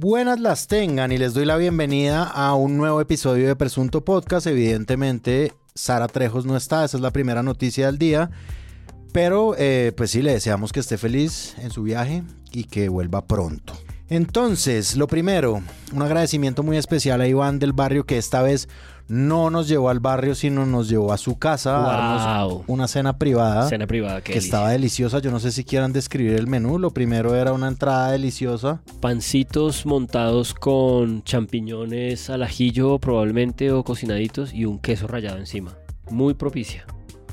Buenas las tengan y les doy la bienvenida a un nuevo episodio de Presunto Podcast. Evidentemente, Sara Trejos no está, esa es la primera noticia del día. Pero eh, pues sí, le deseamos que esté feliz en su viaje y que vuelva pronto. Entonces, lo primero, un agradecimiento muy especial a Iván del barrio que esta vez no nos llevó al barrio, sino nos llevó a su casa a darnos Wow. una cena privada. Cena privada, qué que estaba deliciosa. Yo no sé si quieran describir el menú. Lo primero era una entrada deliciosa. Pancitos montados con champiñones al ajillo probablemente o cocinaditos y un queso rallado encima. Muy propicia.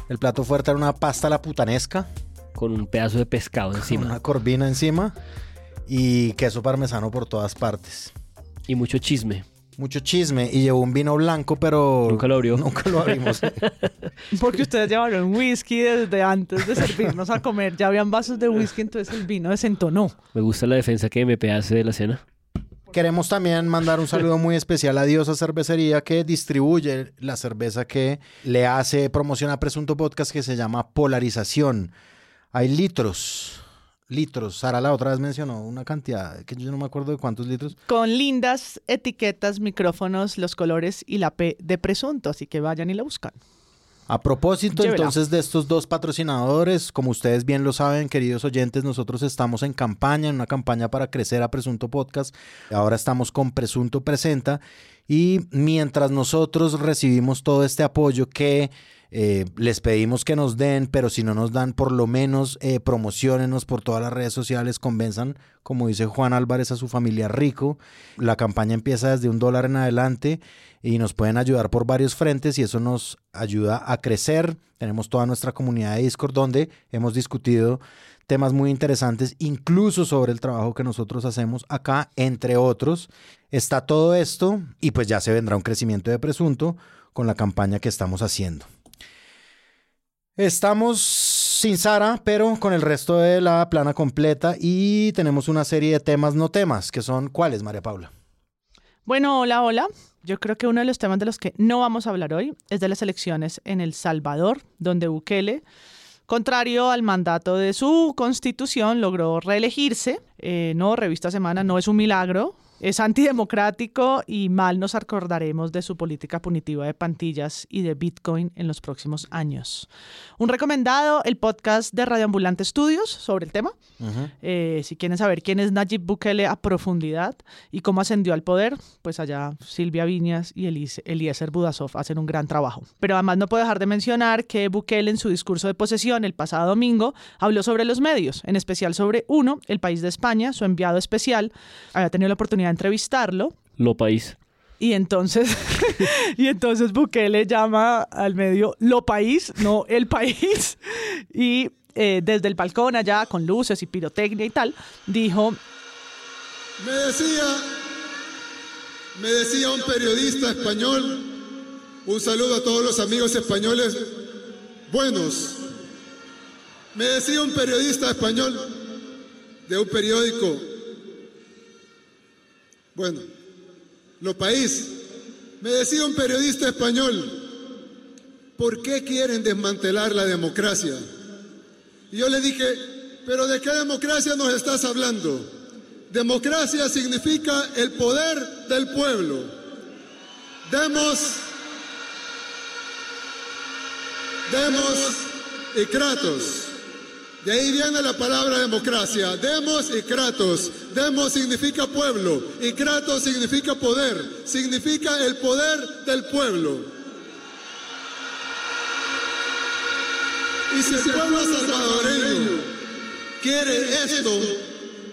El plato fuerte era una pasta a la putanesca, Con un pedazo de pescado con encima. una corvina encima y queso parmesano por todas partes. Y mucho chisme. Mucho chisme y llevó un vino blanco, pero Nunca lo abrió. Nunca lo abrimos. Porque ustedes llevaron whisky desde antes de servirnos a comer. Ya habían vasos de whisky, entonces el vino desentonó. Me gusta la defensa que me hace de la cena. Queremos también mandar un saludo muy especial a Diosa Cervecería que distribuye la cerveza que le hace promoción a Presunto Podcast que se llama Polarización. Hay litros, litros. Sara la otra vez mencionó una cantidad que yo no me acuerdo de cuántos litros. Con lindas etiquetas, micrófonos, los colores y la P de presunto. Así que vayan y la buscan. A propósito Llévela. entonces de estos dos patrocinadores, como ustedes bien lo saben, queridos oyentes, nosotros estamos en campaña, en una campaña para crecer a Presunto Podcast. Ahora estamos con Presunto Presenta y mientras nosotros recibimos todo este apoyo que eh, les pedimos que nos den, pero si no nos dan, por lo menos eh, promocionenos por todas las redes sociales, convenzan, como dice Juan Álvarez, a su familia rico. La campaña empieza desde un dólar en adelante y nos pueden ayudar por varios frentes y eso nos ayuda a crecer. Tenemos toda nuestra comunidad de Discord donde hemos discutido temas muy interesantes, incluso sobre el trabajo que nosotros hacemos acá, entre otros. Está todo esto y pues ya se vendrá un crecimiento de presunto con la campaña que estamos haciendo. Estamos sin Sara, pero con el resto de la plana completa y tenemos una serie de temas no temas, que son ¿cuáles, María Paula? Bueno, hola, hola. Yo creo que uno de los temas de los que no vamos a hablar hoy es de las elecciones en El Salvador, donde Bukele, contrario al mandato de su constitución, logró reelegirse. Eh, no, revista Semana no es un milagro. Es antidemocrático y mal nos acordaremos de su política punitiva de pantillas y de Bitcoin en los próximos años. Un recomendado, el podcast de Radio Ambulante Estudios sobre el tema. Eh, si quieren saber quién es Nayib Bukele a profundidad y cómo ascendió al poder, pues allá Silvia Viñas y Eliezer Budasov hacen un gran trabajo. Pero además no puedo dejar de mencionar que Bukele en su discurso de posesión el pasado domingo habló sobre los medios, en especial sobre uno, el país de España, su enviado especial, había tenido la oportunidad de entrevistarlo Lo país. y entonces, y entonces Bukele llama al medio Lo País, no El País. Y eh, desde el balcón allá, con luces y pirotecnia y tal, dijo, Me decía, me decía un periodista español, un saludo a todos los amigos españoles buenos. Me decía un periodista español de un periódico, bueno, Lo País, me decía un periodista español, ¿por qué quieren desmantelar la democracia? Y yo le dije, pero ¿de qué democracia nos estás hablando? Democracia significa el poder del pueblo. Demos, demos y kratos. De ahí viene la palabra democracia. Demos y kratos. Demos significa pueblo y kratos significa poder. Significa el poder del pueblo. Y si el pueblo salvadoreño quiere esto,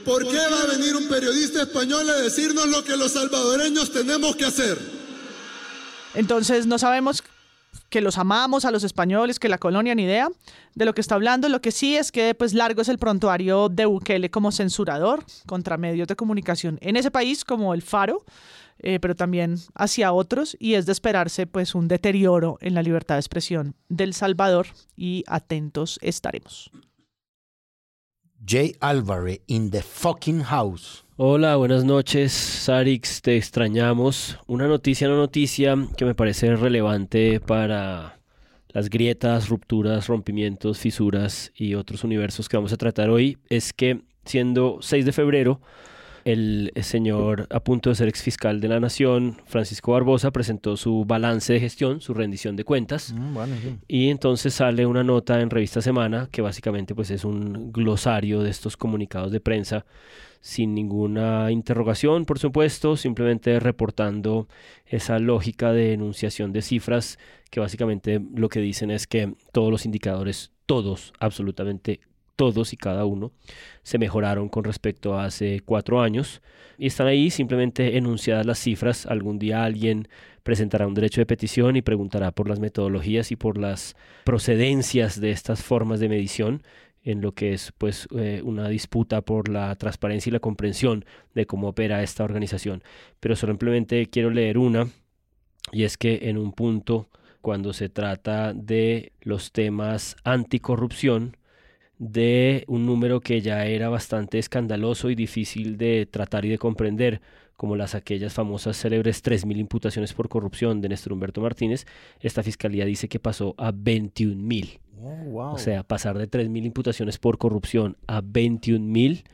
¿por qué va a venir un periodista español a decirnos lo que los salvadoreños tenemos que hacer? entonces no sabemos que los amamos a los españoles, que la colonia, ni idea de lo que está hablando. Lo que sí es que pues largo es el prontuario de Bukele como censurador contra medios de comunicación en ese país como el Faro, eh, pero también hacia otros y es de esperarse pues un deterioro en la libertad de expresión del Salvador y atentos estaremos. Jay Álvarez in the fucking house. Hola, buenas noches, Sarix, te extrañamos. Una noticia, no noticia que me parece relevante para las grietas, rupturas, rompimientos, fisuras y otros universos que vamos a tratar hoy es que siendo 6 de febrero El señor, a punto de ser exfiscal de la Nación, Francisco Barbosa, presentó su balance de gestión, su rendición de cuentas. Mm, bueno, sí. Y entonces sale una nota en Revista Semana, que básicamente pues, es un glosario de estos comunicados de prensa, sin ninguna interrogación, por supuesto, simplemente reportando esa lógica de enunciación de cifras, que básicamente lo que dicen es que todos los indicadores, todos, absolutamente todos y cada uno se mejoraron con respecto a hace cuatro años y están ahí simplemente enunciadas las cifras. Algún día alguien presentará un derecho de petición y preguntará por las metodologías y por las procedencias de estas formas de medición en lo que es pues eh, una disputa por la transparencia y la comprensión de cómo opera esta organización. Pero simplemente quiero leer una y es que en un punto cuando se trata de los temas anticorrupción, de un número que ya era bastante escandaloso y difícil de tratar y de comprender, como las aquellas famosas célebres 3.000 imputaciones por corrupción de Néstor Humberto Martínez, esta fiscalía dice que pasó a 21.000. Oh, wow. O sea, pasar de 3.000 imputaciones por corrupción a 21.000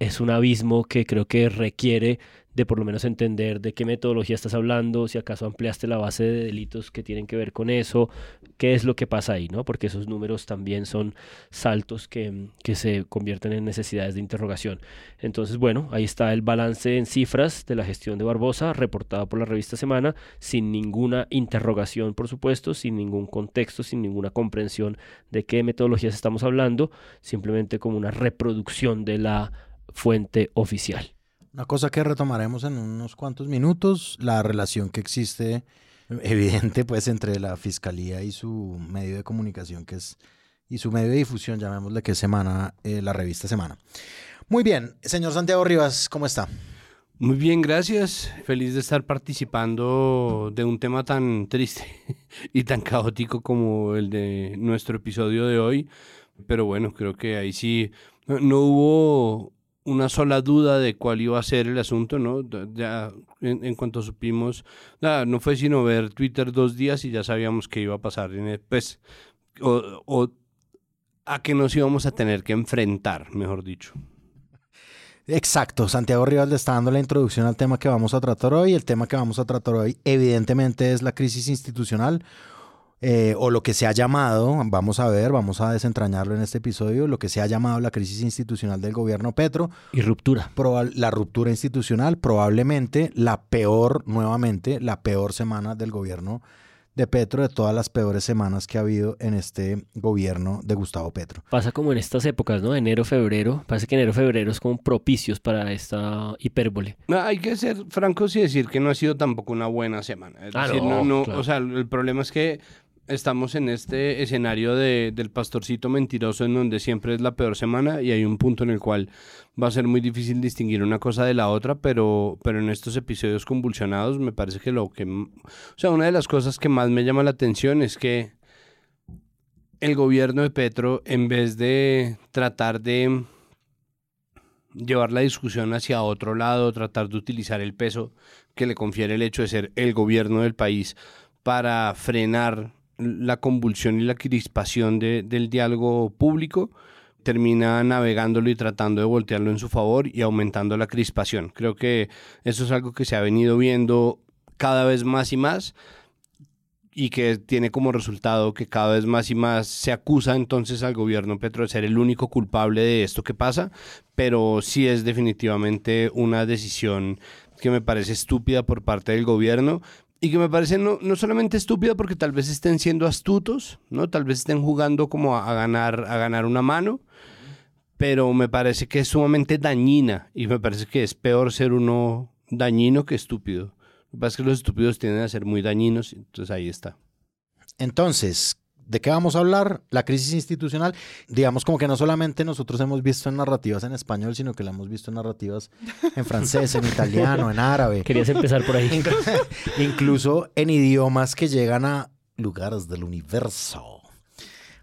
es un abismo que creo que requiere de por lo menos entender de qué metodología estás hablando, si acaso ampliaste la base de delitos que tienen que ver con eso, qué es lo que pasa ahí, ¿no? Porque esos números también son saltos que, que se convierten en necesidades de interrogación. Entonces, bueno, ahí está el balance en cifras de la gestión de Barbosa, reportado por la revista Semana, sin ninguna interrogación, por supuesto, sin ningún contexto, sin ninguna comprensión de qué metodologías estamos hablando, simplemente como una reproducción de la fuente oficial. Una cosa que retomaremos en unos cuantos minutos, la relación que existe evidente pues entre la fiscalía y su medio de comunicación que es y su medio de difusión, llamémosle que es Semana, eh, la revista Semana. Muy bien, señor Santiago Rivas, ¿cómo está? Muy bien, gracias. Feliz de estar participando de un tema tan triste y tan caótico como el de nuestro episodio de hoy. Pero bueno, creo que ahí sí no, hubo una sola duda de cuál iba a ser el asunto, ¿no? Ya en, cuanto supimos, no fue sino ver Twitter dos días y ya sabíamos que iba a pasar, pues, o, a que nos íbamos a tener que enfrentar, mejor dicho. Exacto, Santiago Rivas le está dando la introducción al tema que vamos a tratar hoy. El tema que vamos a tratar hoy evidentemente es la crisis institucional eh, o lo que se ha llamado, vamos a ver, vamos a desentrañarlo en este episodio, lo que se ha llamado la crisis institucional del gobierno Petro. Y ruptura. La ruptura institucional, probablemente la peor, nuevamente, la peor semana del gobierno de Petro, de todas las peores semanas que ha habido en este gobierno de Gustavo Petro. Pasa como en estas épocas, ¿no? Enero, febrero. Parece que enero, febrero es como propicios para esta hipérbole. No, hay que ser francos y decir que no ha sido tampoco una buena semana. Es Ah, decir, no, no, no, claro. O sea, el problema es que estamos en este escenario de, del pastorcito mentiroso en donde siempre es la peor semana y hay un punto en el cual va a ser muy difícil distinguir una cosa de la otra, pero, pero en estos episodios convulsionados me parece que lo que... O sea, una de las cosas que más me llama la atención es que el gobierno de Petro, en vez de tratar de llevar la discusión hacia otro lado, tratar de utilizar el peso que le confiere el hecho de ser el gobierno del país para frenar la convulsión y la crispación de- del diálogo público, termina navegándolo y tratando de voltearlo en su favor y aumentando la crispación. Creo que eso es algo que se ha venido viendo cada vez más y más y que tiene como resultado que cada vez más y más se acusa entonces al gobierno Petro de ser el único culpable de esto que pasa, pero sí es definitivamente una decisión que me parece estúpida por parte del gobierno y que me parece no, no solamente estúpida porque tal vez estén siendo astutos, ¿no? Tal vez estén jugando como a, ganar, a ganar una mano, pero me parece que es sumamente dañina y me parece que es peor ser uno dañino que estúpido. Lo que pasa es que los estúpidos tienden a ser muy dañinos, entonces ahí está. Entonces, ¿de qué vamos a hablar? La crisis institucional. Digamos como que no solamente nosotros hemos visto en narrativas en español, sino que la hemos visto en narrativas en francés, en italiano, en árabe. Querías empezar por ahí. Inclu- Incluso en idiomas que llegan a lugares del universo.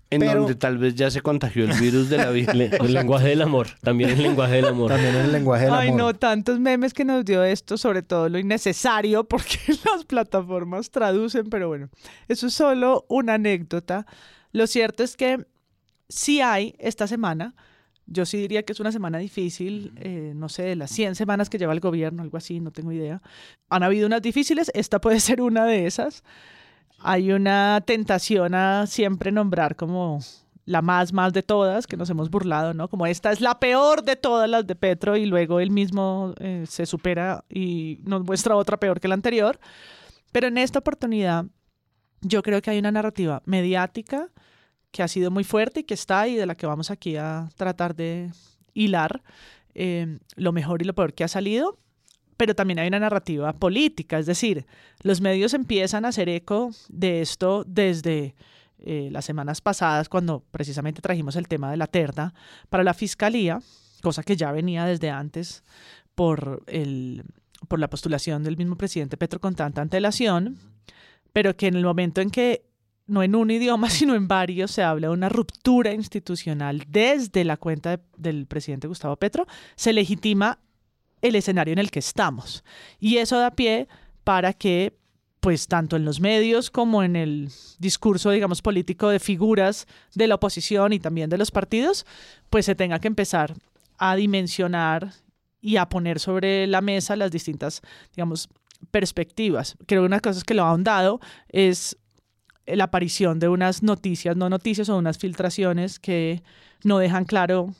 En Pero- donde tal vez ya se contagió el virus de la el lenguaje del amor. También el lenguaje del amor. También en el lenguaje del Ay, amor. no, tantos memes que nos dio esto, sobre todo lo innecesario, porque las plataformas traducen, pero bueno, eso es solo una anécdota. Lo cierto es que sí hay esta semana Yo sí diría que es una semana difícil, eh, no sé, de las 100 semanas que lleva el gobierno, algo así, no tengo idea. Han habido unas difíciles, esta puede ser una de esas. Hay una tentación a siempre nombrar como la más, más de todas, que nos hemos burlado, ¿no? Como esta es la peor de todas las de Petro y luego él mismo eh, se supera y nos muestra otra peor que la anterior. Pero en esta oportunidad yo creo que hay una narrativa mediática que ha sido muy fuerte y que está ahí, de la que vamos aquí a tratar de hilar eh, lo mejor y lo peor que ha salido, pero también hay una narrativa política, es decir, los medios empiezan a hacer eco de esto desde eh, las semanas pasadas, cuando precisamente trajimos el tema de la terna para la fiscalía, cosa que ya venía desde antes por, el, por la postulación del mismo presidente Petro con tanta antelación, pero que en el momento en que no en un idioma, sino en varios, se habla de una ruptura institucional desde la cuenta del presidente Gustavo Petro, se legitima el escenario en el que estamos. Y eso da pie para que, pues tanto en los medios como en el discurso, digamos, político de figuras de la oposición y también de los partidos, pues se tenga que empezar a dimensionar y a poner sobre la mesa las distintas, digamos, perspectivas. Creo que una de las cosas que lo ha ahondado es la aparición de unas noticias, no noticias o unas filtraciones que no dejan claro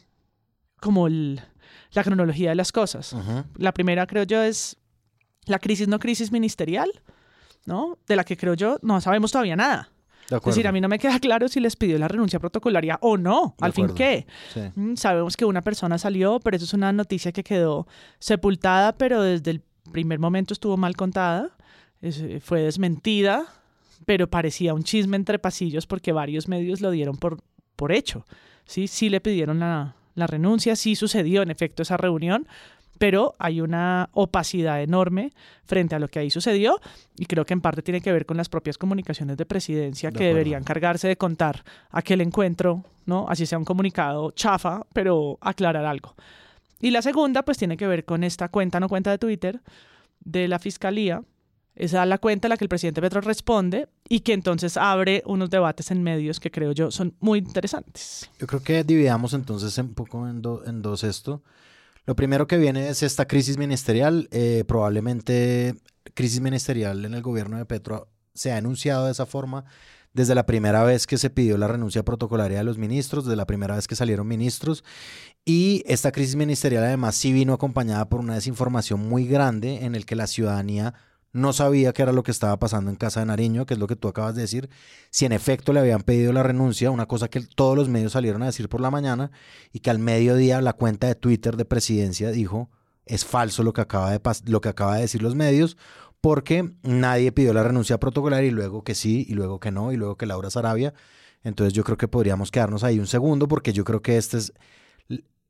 como la cronología de las cosas. La primera, creo yo, es la crisis no crisis ministerial, ¿no? De la que creo yo no sabemos todavía nada. Es decir, a mí no me queda claro si les pidió la renuncia protocolaria o no. Al fin, ¿qué? Mm, sabemos que una persona salió, pero eso es una noticia que quedó sepultada, pero desde el primer momento estuvo mal contada. fue desmentida pero parecía un chisme entre pasillos porque varios medios lo dieron por, por hecho. Sí, sí le pidieron la, la renuncia, sí sucedió en efecto esa reunión, pero hay una opacidad enorme frente a lo que ahí sucedió y creo que en parte tiene que ver con las propias comunicaciones de presidencia que deberían cargarse de contar aquel encuentro, ¿no? Así sea un comunicado chafa, pero aclarar algo. Y la segunda pues tiene que ver con esta cuenta no cuenta de Twitter de la fiscalía es la cuenta a la que el presidente Petro responde y que entonces abre unos debates en medios que creo yo son muy interesantes. Yo creo que dividamos entonces un poco en, dos esto. Lo primero que viene es esta crisis ministerial. Eh, probablemente crisis ministerial en el gobierno de Petro se ha anunciado de esa forma desde la primera vez que se pidió la renuncia protocolaria de los ministros, desde la primera vez que salieron ministros. Y esta crisis ministerial además sí vino acompañada por una desinformación muy grande en el que la ciudadanía no sabía qué era lo que estaba pasando en Casa de Nariño, que es lo que tú acabas de decir, si en efecto le habían pedido la renuncia, una cosa que todos los medios salieron a decir por la mañana, y que al mediodía la cuenta de Twitter de presidencia dijo, es falso lo que acaba de, lo que acaba de decir los medios, porque nadie pidió la renuncia protocolar y luego que sí, y luego que no, y luego que Laura Sarabia. Entonces yo creo que podríamos quedarnos ahí un segundo, porque yo creo que este es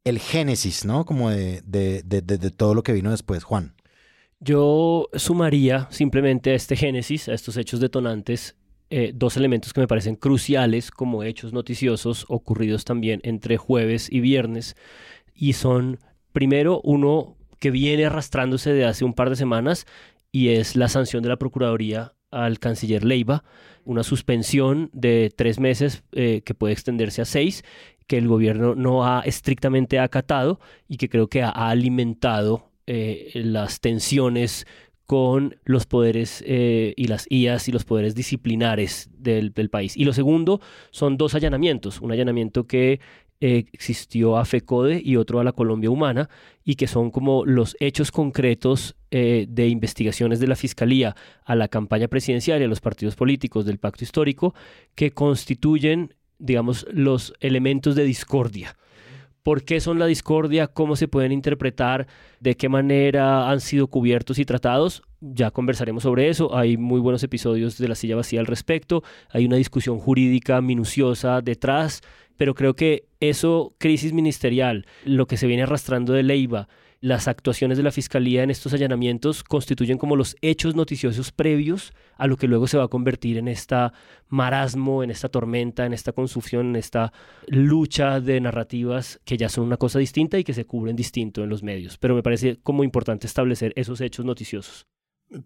el génesis, ¿no? Como de, de, de, de todo lo que vino después, Juan. Yo sumaría simplemente a este génesis, a estos hechos detonantes, eh, dos elementos que me parecen cruciales como hechos noticiosos ocurridos también entre jueves y viernes. Y son, primero, uno que viene arrastrándose de hace un par de semanas y es la sanción de la Procuraduría al canciller Leiva, una suspensión de tres meses eh, que puede extenderse a seis, que el gobierno no ha estrictamente acatado y que creo que ha alimentado eh, las tensiones con los poderes eh, y las IAS y los poderes disciplinares del, país. Y lo segundo son dos allanamientos, un allanamiento que eh, existió a FECODE y otro a la Colombia Humana, y que son como los hechos concretos de investigaciones de la Fiscalía a la campaña presidencial y a los partidos políticos del pacto histórico, que constituyen, digamos, los elementos de discordia por qué son la discordia, cómo se pueden interpretar, de qué manera han sido cubiertos y tratados. Ya conversaremos sobre eso. Hay muy buenos episodios de La Silla Vacía al respecto. Hay una discusión jurídica minuciosa detrás, pero creo que eso, crisis ministerial, lo que se viene arrastrando de Leiva, las actuaciones de la Fiscalía en estos allanamientos constituyen como los hechos noticiosos previos a lo que luego se va a convertir en esta marasmo, en esta tormenta, en esta confusión, en esta lucha de narrativas que ya son una cosa distinta y que se cubren distinto en los medios. Pero me parece como importante establecer esos hechos noticiosos.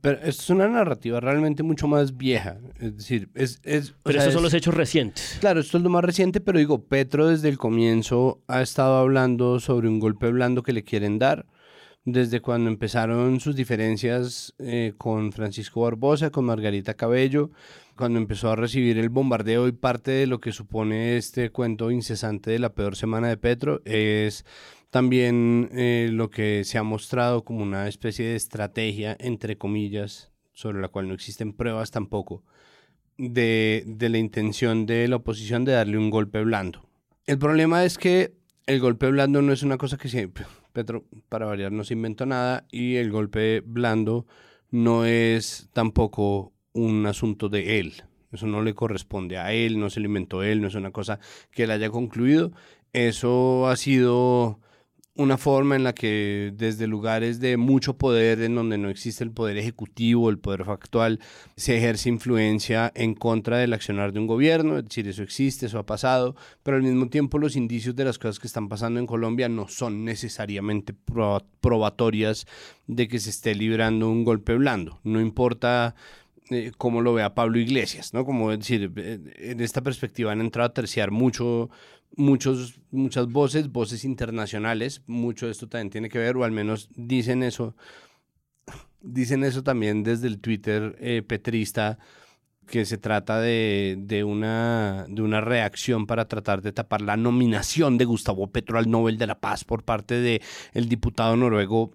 Pero esto es una narrativa realmente mucho más vieja. Es decir, es... es pero estos son los hechos recientes. Claro, esto es lo más reciente, pero digo, Petro desde el comienzo ha estado hablando sobre un golpe blando que le quieren dar. Desde cuando empezaron sus diferencias eh, con Francisco Barbosa, con Margarita Cabello, cuando empezó a recibir el bombardeo y parte de lo que supone este cuento incesante de la peor semana de Petro es también eh, lo que se ha mostrado como una especie de estrategia, entre comillas, sobre la cual no existen pruebas tampoco, de, de la intención de la oposición de darle un golpe blando. El problema es que el golpe blando no es una cosa que siempre, Petro, para variar, no se inventó nada y el golpe blando no es tampoco un asunto de él. Eso no le corresponde a él, no se lo inventó él, no es una cosa que él haya concluido. Eso ha sido una forma en la que desde lugares de mucho poder, en donde no existe el poder ejecutivo, el poder factual, se ejerce influencia en contra del accionar de un gobierno, es decir, eso existe, eso ha pasado, pero al mismo tiempo los indicios de las cosas que están pasando en Colombia no son necesariamente probatorias de que se esté librando un golpe blando, no importa eh, cómo lo vea Pablo Iglesias, ¿no? Como decir, eh, en esta perspectiva han entrado a terciar mucho muchos, muchas voces, voces internacionales, mucho de esto también tiene que ver, o al menos dicen eso, dicen eso también desde el Twitter eh, petrista, que se trata de, de, una, de una reacción para tratar de tapar la nominación de Gustavo Petro al Nobel de la Paz por parte del el diputado noruego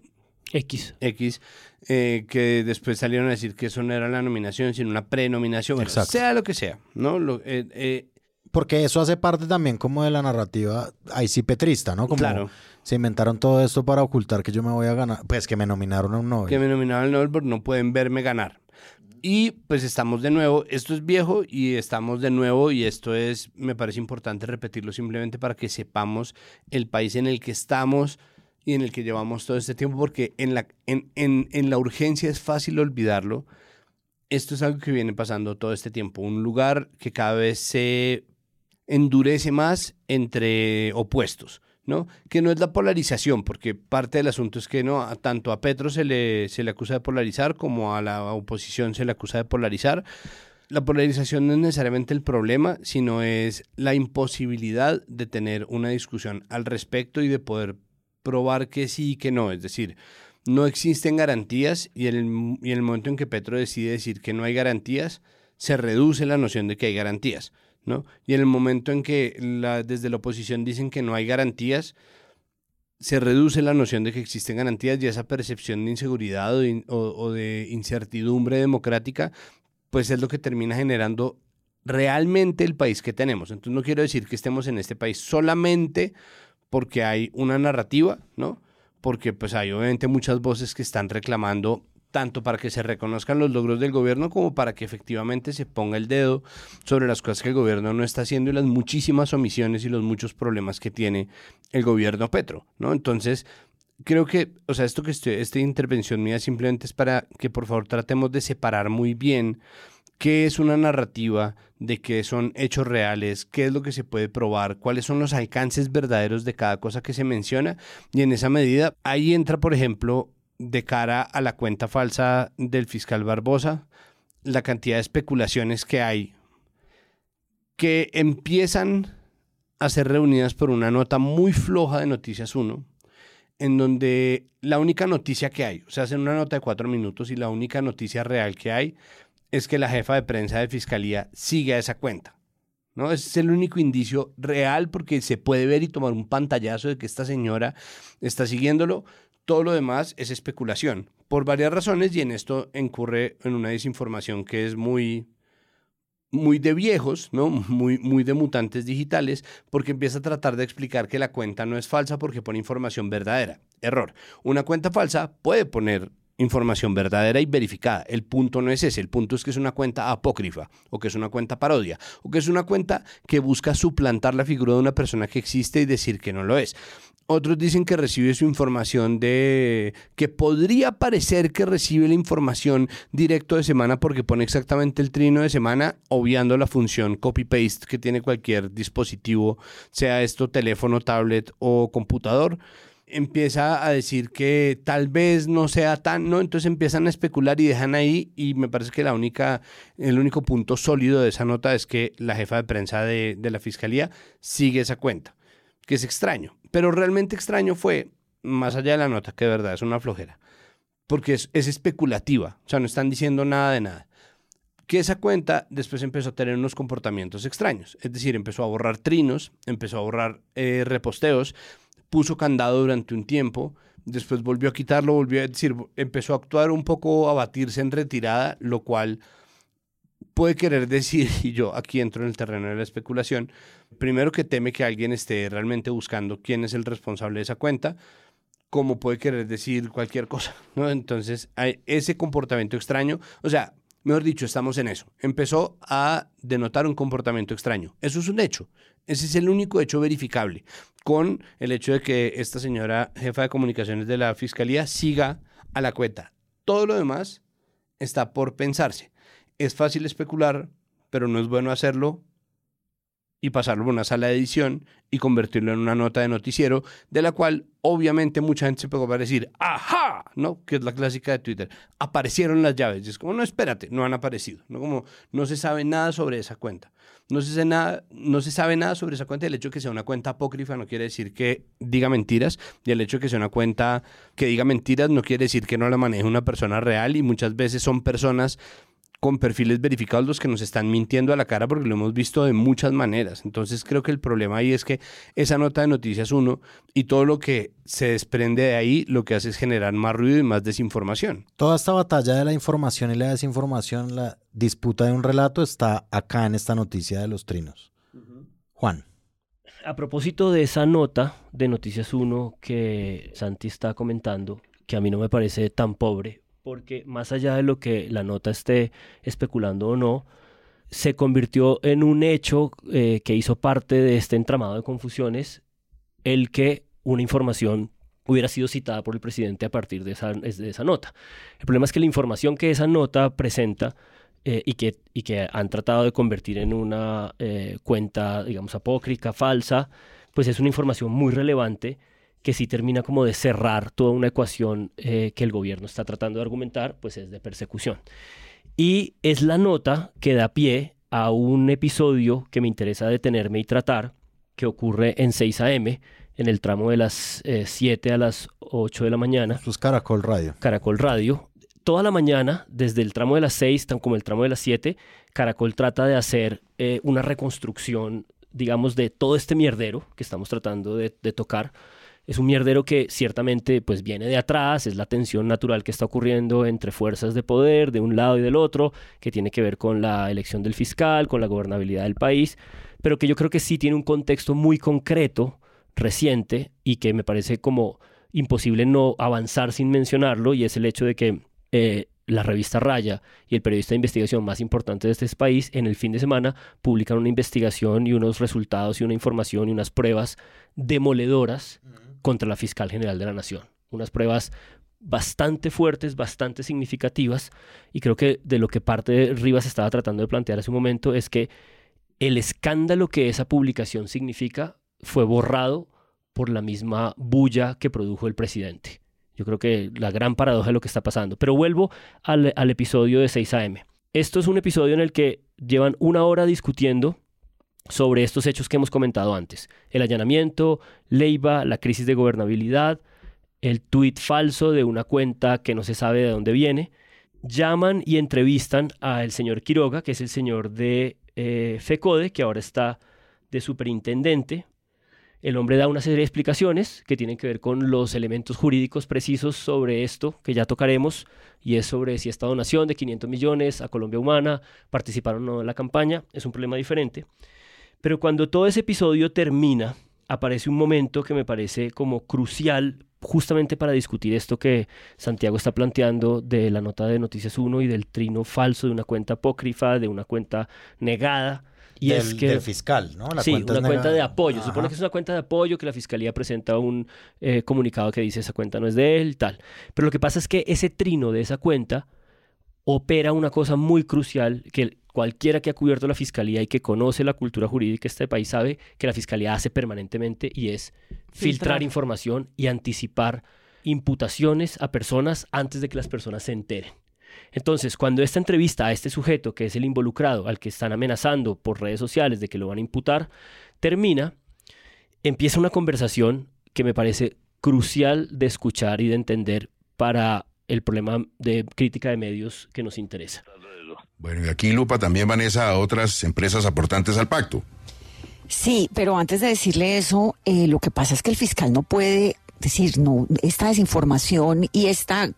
X. X, eh, que después salieron a decir que eso no era la nominación, sino una prenominación, sea lo que sea, ¿no? Lo, eh, porque eso hace parte también como de la narrativa ahí sí petrista, ¿no? Como claro. se inventaron todo esto para ocultar que yo me voy a ganar, pues que me nominaron a un Nobel. Que me nominaron al Nobel porque no pueden verme ganar. Y pues estamos de nuevo, esto es viejo y estamos de nuevo y esto es, me parece importante repetirlo simplemente para que sepamos el país en el que estamos y en el que llevamos todo este tiempo, porque en la, en, en, en la urgencia es fácil olvidarlo. Esto es algo que viene pasando todo este tiempo, un lugar que cada vez se endurece más entre opuestos. ¿no? Que no es la polarización, porque parte del asunto es que no, tanto a Petro se le, se le acusa de polarizar como a la oposición se le acusa de polarizar. La polarización no es necesariamente el problema, sino es la imposibilidad de tener una discusión al respecto y de poder probar que sí y que no. Es decir, no existen garantías y en el, y el momento en que Petro decide decir que no hay garantías, se reduce la noción de que hay garantías. ¿No? Y en el momento en que la, desde la oposición dicen que no hay garantías, se reduce la noción de que existen garantías y esa percepción de inseguridad o, de incertidumbre democrática, pues es lo que termina generando realmente el país que tenemos. Entonces no quiero decir que estemos en este país solamente porque hay una narrativa, ¿no? Porque pues hay obviamente muchas voces que están reclamando tanto para que se reconozcan los logros del gobierno como para que efectivamente se ponga el dedo sobre las cosas que el gobierno no está haciendo y las muchísimas omisiones y los muchos problemas que tiene el gobierno Petro, ¿no? Entonces, creo que, o sea, esto que estoy, esta intervención mía simplemente es para que por favor tratemos de separar muy bien qué es una narrativa, de qué son hechos reales, qué es lo que se puede probar, cuáles son los alcances verdaderos de cada cosa que se menciona. Y en esa medida, ahí entra, por ejemplo, de cara a la cuenta falsa del fiscal Barbosa, la cantidad de especulaciones que hay que empiezan a ser reunidas por una nota muy floja de Noticias 1, en donde la única noticia que hay, o sea, hacen una nota de cuatro minutos y la única noticia real que hay es que la jefa de prensa de fiscalía sigue a esa cuenta. ¿no? Es el único indicio real porque se puede ver y tomar un pantallazo de que esta señora está siguiéndolo, todo lo demás es especulación, por varias razones, y en esto incurre en una desinformación que es muy, muy de viejos, ¿no? Muy, muy de mutantes digitales, porque empieza a tratar de explicar que la cuenta no es falsa porque pone información verdadera. Error. Una cuenta falsa puede poner información verdadera y verificada. El punto no es ese, el punto es que es una cuenta apócrifa o que es una cuenta parodia o que es una cuenta que busca suplantar la figura de una persona que existe y decir que no lo es. Otros dicen que recibe su información de que podría parecer que recibe la información directo de semana porque pone exactamente el trino de semana, obviando la función copy-paste que tiene cualquier dispositivo, sea esto teléfono, tablet o computador. empieza a decir que tal vez no sea tan, ¿no? Entonces empiezan a especular y dejan ahí y me parece que la única, el único punto sólido de esa nota es que la jefa de prensa de, de la fiscalía sigue esa cuenta, que es extraño. Pero realmente extraño fue, más allá de la nota, que de verdad es una flojera, porque es, es especulativa, o sea, no están diciendo nada de nada que esa cuenta después empezó a tener unos comportamientos extraños. Es decir, empezó a borrar trinos, empezó a borrar eh, reposteos, puso candado durante un tiempo, después volvió a quitarlo, volvió a decir, empezó a actuar un poco, a batirse en retirada, lo cual puede querer decir, y yo aquí entro en el terreno de la especulación, primero que teme que alguien esté realmente buscando quién es el responsable de esa cuenta, como puede querer decir cualquier cosa, ¿no? Entonces, hay ese comportamiento extraño, o sea, mejor dicho, estamos en eso. Empezó a denotar un comportamiento extraño. Eso es un hecho. Ese es el único hecho verificable, con el hecho de que esta señora jefa de comunicaciones de la fiscalía siga a la cuenta. Todo lo demás está por pensarse. Es fácil especular, pero no es bueno hacerlo y pasarlo por una sala de edición y convertirlo en una nota de noticiero, de la cual obviamente mucha gente se pegó para decir, ¡ajá! ¿No? Que es la clásica de Twitter. Aparecieron las llaves. Y es como, no, espérate, no han aparecido. No, como, no se sabe nada sobre esa cuenta. No se, sabe nada, no se sabe nada sobre esa cuenta. El hecho de que sea una cuenta apócrifa no quiere decir que diga mentiras. Y el hecho de que sea una cuenta que diga mentiras no quiere decir que no la maneje una persona real. Y muchas veces son personas con perfiles verificados los que nos están mintiendo a la cara porque lo hemos visto de muchas maneras. Entonces creo que el problema ahí es que esa nota de Noticias 1 y todo lo que se desprende de ahí lo que hace es generar más ruido y más desinformación. Toda esta batalla de la información y la desinformación, la disputa de un relato está acá en esta noticia de los trinos. Juan. A propósito de esa nota de Noticias 1 que Santi está comentando, que a mí no me parece tan pobre, porque más allá de lo que la nota esté especulando o no, se convirtió en un hecho eh, que hizo parte de este entramado de confusiones, el que una información hubiera sido citada por el presidente a partir de esa, nota. El problema es que la información que esa nota presenta eh, y, que, y que han tratado de convertir en una eh, cuenta, digamos, apócrica, falsa, pues es una información muy relevante que sí termina como de cerrar toda una ecuación eh, que el gobierno está tratando de argumentar, pues es de persecución. Y es la nota que da pie a un episodio que me interesa detenerme y tratar, que ocurre en 6 a.m., en el tramo de las 7 a las 8 de la mañana. Eso es Caracol Radio. Caracol Radio. Toda la mañana, desde el tramo de las 6 tan como el tramo de las 7, Caracol trata de hacer eh, una reconstrucción, digamos, de todo este mierdero que estamos tratando de, de tocar es un mierdero que ciertamente pues viene de atrás, es la tensión natural que está ocurriendo entre fuerzas de poder de un lado y del otro, que tiene que ver con la elección del fiscal, con la gobernabilidad del país, pero que yo creo que sí tiene un contexto muy concreto, reciente, y que me parece como imposible no avanzar sin mencionarlo, y es el hecho de que eh, la revista Raya y el periodista de investigación más importante de este país en el fin de semana publican una investigación y unos resultados y una información y unas pruebas demoledoras contra la fiscal general de la Nación. Unas pruebas bastante fuertes, bastante significativas, y creo que de lo que parte de Rivas estaba tratando de plantear hace un momento es que el escándalo que esa publicación significa fue borrado por la misma bulla que produjo el presidente. Yo creo que la gran paradoja de lo que está pasando. Pero vuelvo al, al episodio de 6 AM. Esto es un episodio en el que llevan una hora discutiendo sobre estos hechos que hemos comentado antes. El allanamiento, Leiva, la crisis de gobernabilidad, el tuit falso de una cuenta que no se sabe de dónde viene. Llaman y entrevistan al señor Quiroga, que es el señor de eh, FECODE, que ahora está de superintendente. El hombre da una serie de explicaciones que tienen que ver con los elementos jurídicos precisos sobre esto que ya tocaremos, y es sobre si esta donación de 500 millones a Colombia Humana participaron o no en la campaña. Es un problema diferente. Pero cuando todo ese episodio termina, aparece un momento que me parece como crucial justamente para discutir esto que Santiago está planteando de la nota de Noticias 1 y del trino falso de una cuenta apócrifa, de una cuenta negada. Y del, es que, del fiscal, ¿no? La sí, cuenta una cuenta de apoyo. Ajá. Supone que es una cuenta de apoyo que la fiscalía presenta un eh, comunicado que dice esa cuenta no es de él, tal. Pero lo que pasa es que ese trino de esa cuenta opera una cosa muy crucial que cualquiera que ha cubierto la fiscalía y que conoce la cultura jurídica de este país sabe que la fiscalía hace permanentemente y es filtrar, Filtrar. información y anticipar imputaciones a personas antes de que las personas se enteren. Entonces, cuando esta entrevista a este sujeto, que es el involucrado, al que están amenazando por redes sociales de que lo van a imputar, termina, empieza una conversación que me parece crucial de escuchar y de entender para el problema de crítica de medios que nos interesa. Bueno, y aquí Lupa también Vanessa a otras empresas aportantes al pacto. Sí, pero antes de decirle eso, eh, lo que pasa es que el fiscal no puede decir, no, esta desinformación y esta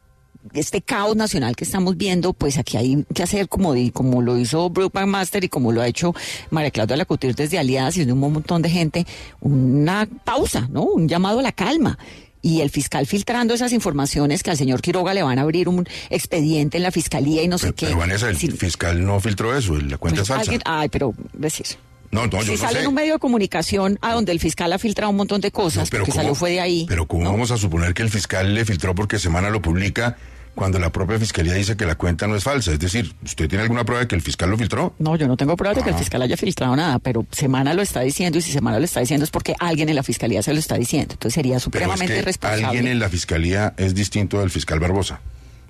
este caos nacional que estamos viendo, pues aquí hay que hacer como, di- como lo hizo Brooke McMaster y como lo ha hecho María Claudia Lacutir desde Aliadas y de un montón de gente, una pausa, ¿no? Un llamado a la calma. Y el fiscal filtrando esas informaciones que al señor Quiroga le van a abrir un expediente en la fiscalía y no sé qué. pero, Vanessa, el fiscal no filtró eso, la cuenta pues, es falsa. ay, pero decir. No, no, yo si no sale sé. en un medio de comunicación a donde el fiscal ha filtrado un montón de No, cosas, pero porque ¿cómo- salió fue de ahí. Pero ¿cómo ¿no? vamos a suponer que el fiscal le filtró porque Semana lo publica cuando la propia fiscalía dice que la cuenta no es falsa? Es decir, ¿usted tiene alguna prueba de que el fiscal lo filtró? No, yo no tengo pruebas de que el Ah. fiscal haya filtrado nada, pero Semana lo está diciendo y si Semana lo está diciendo es porque alguien en la fiscalía se lo está diciendo. Entonces sería Pero es supremamente que irresponsable. alguien en la fiscalía es distinto del fiscal Barbosa.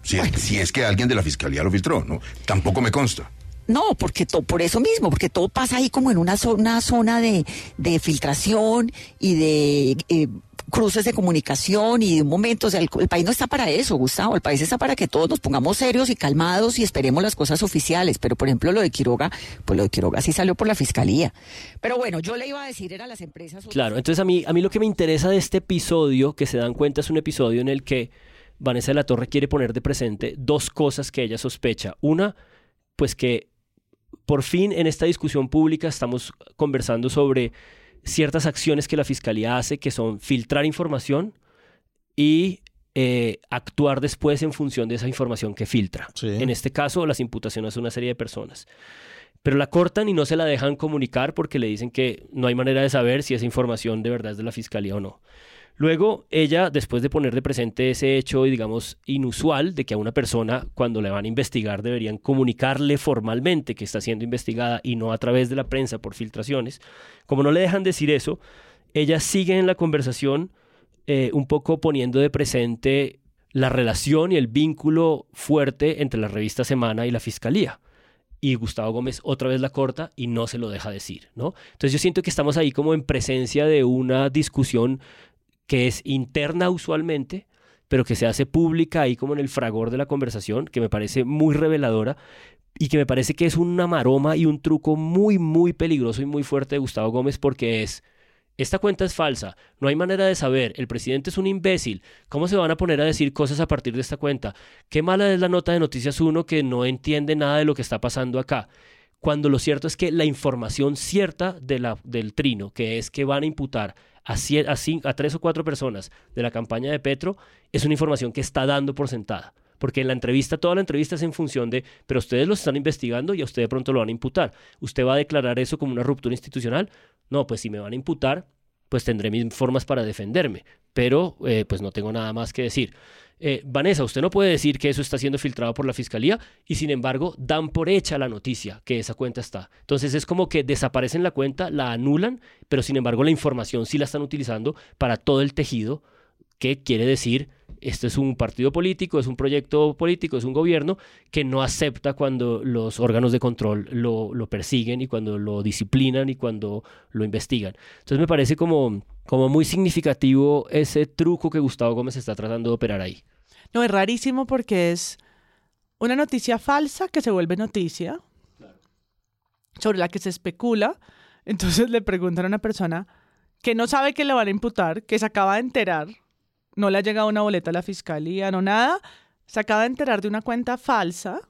Si, es, si es que alguien de la fiscalía lo filtró, ¿no? Tampoco me consta. No, porque to- por eso mismo, porque todo pasa ahí como en una zona, zona de, de filtración y de eh, cruces de comunicación y de un momento, o sea, el, país no está para eso, Gustavo, el país está para que todos nos pongamos serios y calmados y esperemos las cosas oficiales, pero por ejemplo lo de Quiroga, pues lo de Quiroga sí salió por la fiscalía. Pero bueno, yo le iba a decir era las empresas... Claro, entonces a mí, a mí lo que me interesa de este episodio, que se dan cuenta, es un episodio en el que Vanessa de la Torre quiere poner de presente dos cosas que ella sospecha. Una, pues que por fin en esta discusión pública estamos conversando sobre ciertas acciones que la Fiscalía hace, que son filtrar información y eh, actuar después en función de esa información que filtra. Sí. En este caso, las imputaciones a una serie de personas. Pero la cortan y no se la dejan comunicar porque le dicen que no hay manera de saber si esa información de verdad es de la fiscalía o no. Luego, ella, después de poner de presente ese hecho, digamos, inusual de que a una persona, cuando le van a investigar, deberían comunicarle formalmente que está siendo investigada y no a través de la prensa por filtraciones, como no le dejan decir eso, ella sigue en la conversación eh, un poco poniendo de presente la relación y el vínculo fuerte entre la revista Semana y la fiscalía y Gustavo Gómez otra vez la corta y no se lo deja decir, ¿no? Entonces yo siento que estamos ahí como en presencia de una discusión que es interna usualmente, pero que se hace pública ahí como en el fragor de la conversación, que me parece muy reveladora y que me parece que es una maroma y un truco muy, muy peligroso y muy fuerte de Gustavo Gómez porque es, esta cuenta es falsa, no hay manera de saber, el presidente es un imbécil, ¿cómo se van a poner a decir cosas a partir de esta cuenta? Qué mala es la nota de Noticias 1 que no entiende nada de lo que está pasando acá. Cuando lo cierto es que la información cierta del trino, que es que van a imputar a, cie- a, cin- a tres o cuatro personas de la campaña de Petro, es una información que está dando por sentada. Porque en la entrevista, toda la entrevista es en función de, pero ustedes lo están investigando y a usted de pronto lo van a imputar. ¿Usted va a declarar eso como una ruptura institucional? No, pues si me van a imputar, pues tendré mis formas para defenderme. Pero eh, pues no tengo nada más que decir. Eh, Vanessa, usted no puede decir que eso está siendo filtrado por la fiscalía y sin embargo dan por hecha la noticia que esa cuenta está. Entonces es como que desaparecen la cuenta, la anulan, pero sin embargo la información sí la están utilizando para todo el tejido que quiere decir este es un partido político, es un proyecto político, es un gobierno que no acepta cuando los órganos de control lo, lo persiguen y cuando lo disciplinan y cuando lo investigan. Entonces me parece como, como muy significativo ese truco que Gustavo Gómez está tratando de operar ahí. No, es rarísimo porque es una noticia falsa que se vuelve noticia, sobre la que se especula. Entonces le preguntan a una persona que no sabe que le van a imputar, que se acaba de enterar, no le ha llegado una boleta a la fiscalía, no nada, se acaba de enterar de una cuenta falsa,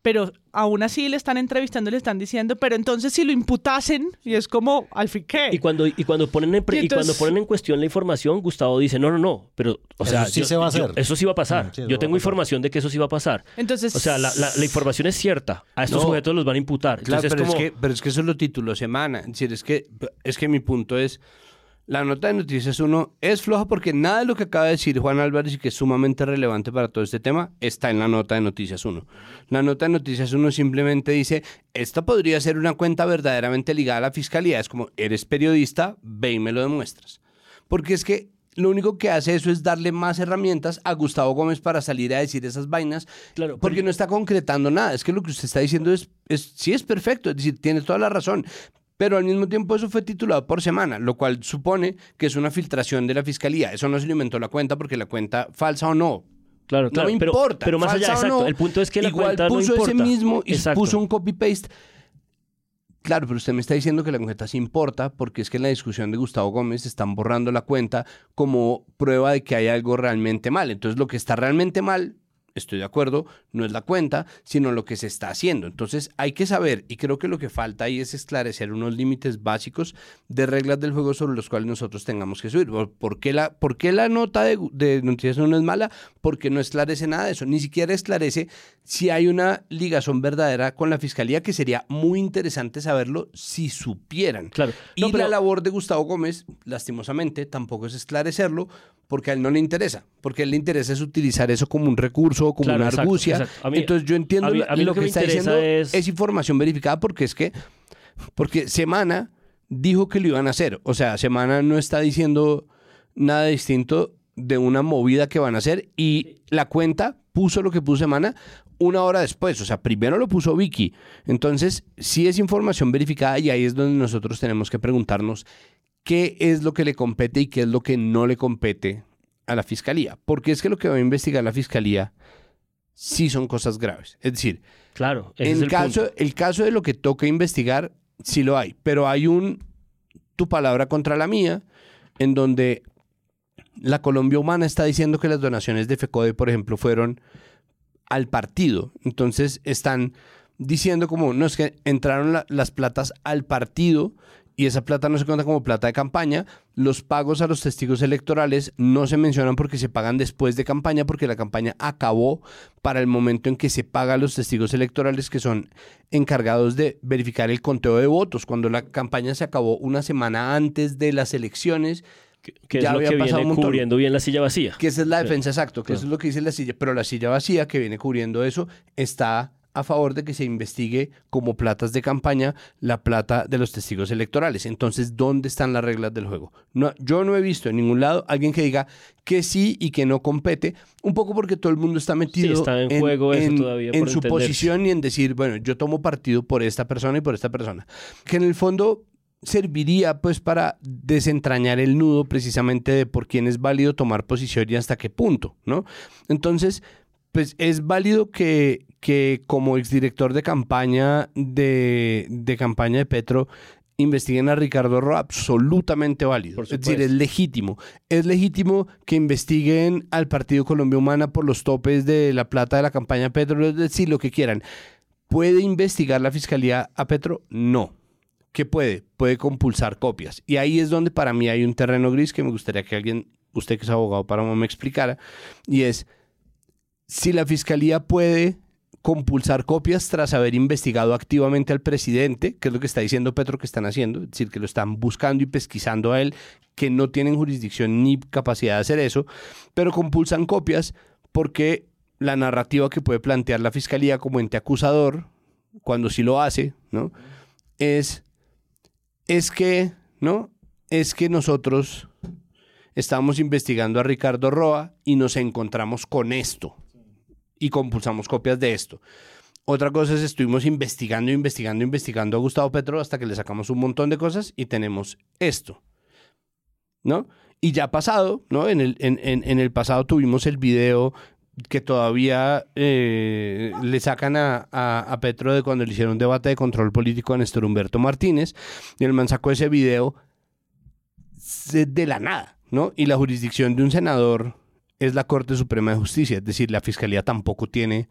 pero aún así le están entrevistando y le están diciendo, pero entonces si lo imputasen, y es como, al fin qué. Y cuando, y cuando, ponen, en, pre- Y y cuando ponen en cuestión la información, Gustavo dice, no, no, no, pero, o Eso sea, sí yo- se va a yo- hacer. eso sí va a pasar. Sí, eso yo tengo información de que eso sí va a pasar. Entonces, O sea, la, la- la información es cierta. A estos No. sujetos los van a imputar. Claro, pero, es como... es que, pero es que eso lo tituló Semana. Es decir, es que, es que mi punto es, La nota de Noticias 1 es floja porque nada de lo que acaba de decir Juan Álvarez y que es sumamente relevante para todo este tema está en la nota de Noticias 1. La nota de Noticias 1 simplemente dice, esta podría ser una cuenta verdaderamente ligada a la fiscalía. Es como, eres periodista, ve y me lo demuestras. Porque es que lo único que hace eso es darle más herramientas a Gustavo Gómez para salir a decir esas vainas, Claro, porque no está concretando nada. Es que lo que usted está diciendo es, es sí es perfecto, es decir, tiene toda la razón. Pero al mismo tiempo eso fue titulado por semana, lo cual supone que es una filtración de la fiscalía. Eso no se lo inventó la cuenta porque la cuenta falsa o no. Claro, No claro. me pero, importa. Pero más allá, exacto. no, el punto es que la igual cuenta no puso importa. ese mismo y Exacto. puso un copy-paste. Claro, pero usted me está diciendo que la cuenta sí importa porque es que en la discusión de Gustavo Gómez están borrando la cuenta como prueba de que hay algo realmente mal. Entonces lo que está realmente mal, estoy de acuerdo, no es la cuenta, sino lo que se está haciendo. Entonces hay que saber, y creo que lo que falta ahí es esclarecer unos límites básicos de reglas del juego sobre los cuales nosotros tengamos que subir. ¿Por- ¿Por qué la, por qué la nota de, de Noticias no es mala? Porque no esclarece nada de eso, ni siquiera esclarece si hay una ligazón verdadera con la fiscalía, que sería muy interesante saberlo si supieran. Claro. Y pero- la labor de Gustavo Gómez, lastimosamente, tampoco es esclarecerlo, porque a él no le interesa. Porque a él le interesa es utilizar eso como un recurso, como Claro, una argucia. Exacto. A mí- Entonces yo entiendo a mí- la- a mí lo, lo que me está diciendo es- es... información verificada porque es que, porque Semana dijo que lo iban a hacer. O sea, Semana no está diciendo nada distinto de una movida que van a hacer y la cuenta puso lo que puso Semana una hora después. O sea, primero lo puso Vicky. Entonces, sí es información verificada y ahí es donde nosotros tenemos que preguntarnos qué es lo que le compete y qué es lo que no le compete a la fiscalía. Porque es que lo que va a investigar la fiscalía sí son cosas graves. Es decir, Claro, es en el caso, punto. el caso de lo que toca investigar, sí lo hay, pero hay un tu palabra contra la mía, en donde la Colombia Humana está diciendo que las donaciones de FECODE, por ejemplo, fueron al partido. Entonces están diciendo como, no es que entraron la- las platas al partido y esa plata no se cuenta como plata de campaña. Los pagos a los testigos electorales no se mencionan porque se pagan después de campaña, porque la campaña acabó para el momento en que se paga a los testigos electorales que son encargados de verificar el conteo de votos. Cuando la campaña se acabó una semana antes de las elecciones, que es ya lo había que pasado viene cubriendo bien la silla vacía. que esa es la Sí. defensa exacto, que eso es lo que dice la silla, pero la silla vacía que viene cubriendo eso está a favor de que se investigue como platas de campaña la plata de los testigos electorales. Entonces, ¿dónde están las reglas del juego? No, yo no he visto en ningún lado alguien que diga que sí y que no compete, un poco porque todo el mundo está metido está en juego eso todavía en su posición y en decir, bueno, yo tomo partido por esta persona y por esta persona. Que en el fondo serviría pues para desentrañar el nudo precisamente de por quién es válido tomar posición y hasta qué punto, ¿no? Entonces, pues es válido que, que como exdirector de campaña de, de campaña de Petro investiguen a Ricardo Roa, absolutamente válido. Es decir, es legítimo. Es legítimo que investiguen al Partido Colombia Humana por los topes de la plata de la campaña Petro, es decir, lo que quieran. ¿Puede investigar la fiscalía a Petro? No. ¿Qué puede? Puede compulsar copias. Y ahí es donde para mí hay un terreno gris que me gustaría que alguien, usted que es abogado para me explicara, y es si la fiscalía puede compulsar copias tras haber investigado activamente al presidente, que es lo que está diciendo Petro que están haciendo, es decir, que lo están buscando y pesquisando a él, que no tienen jurisdicción ni capacidad de hacer eso, pero compulsan copias porque la narrativa que puede plantear la fiscalía como ente acusador, cuando sí lo hace, ¿no? Es, es que, ¿no? Es que nosotros estábamos investigando a Ricardo Roa y nos encontramos con esto y compulsamos copias de esto. Otra cosa es estuvimos investigando, investigando, investigando a Gustavo Petro hasta que le sacamos un montón de cosas y tenemos esto. ¿No? Y ya pasado, ¿no? En el, en, en- el pasado tuvimos el video que todavía eh, le sacan a, a- a Petro de cuando le hicieron un debate de control político a Néstor Humberto Martínez. Y el man sacó ese video de la nada, ¿no? Y la jurisdicción de un senador es la Corte Suprema de Justicia, es decir, la Fiscalía tampoco tiene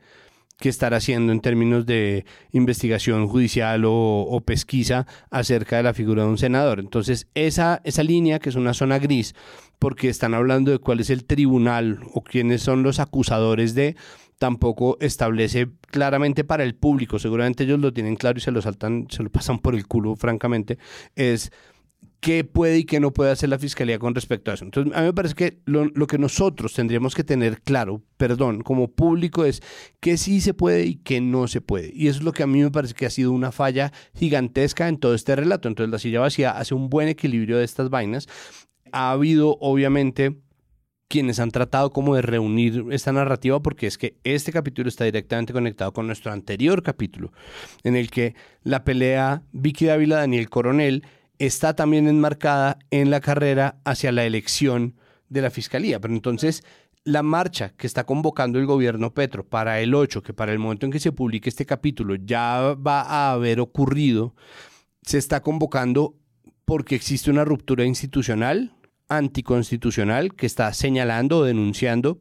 que estar haciendo en términos de investigación judicial o, pesquisa acerca de la figura de un senador. Entonces, esa, esa línea, que es una zona gris, porque están hablando de cuál es el tribunal o quiénes son los acusadores de, tampoco establece claramente para el público, seguramente ellos lo tienen claro y se lo saltan, se lo pasan por el culo, francamente, es qué puede y qué no puede hacer la fiscalía con respecto a eso. Entonces, a mí me parece que lo, que nosotros tendríamos que tener claro, perdón, como público es qué sí se puede y qué no se puede. Y eso es lo que a mí me parece que ha sido una falla gigantesca en todo este relato. Entonces, la silla vacía hace un buen equilibrio de estas vainas. Ha habido, obviamente, quienes han tratado como de reunir esta narrativa porque es que este capítulo está directamente conectado con nuestro anterior capítulo en el que la pelea Vicky Dávila Daniel Coronel está también enmarcada en la carrera hacia la elección de la fiscalía. Pero entonces, la marcha que está convocando el gobierno Petro para el 8, que para el momento en que se publique este capítulo ya va a haber ocurrido, se está convocando porque existe una ruptura institucional, anticonstitucional, que está señalando o denunciando.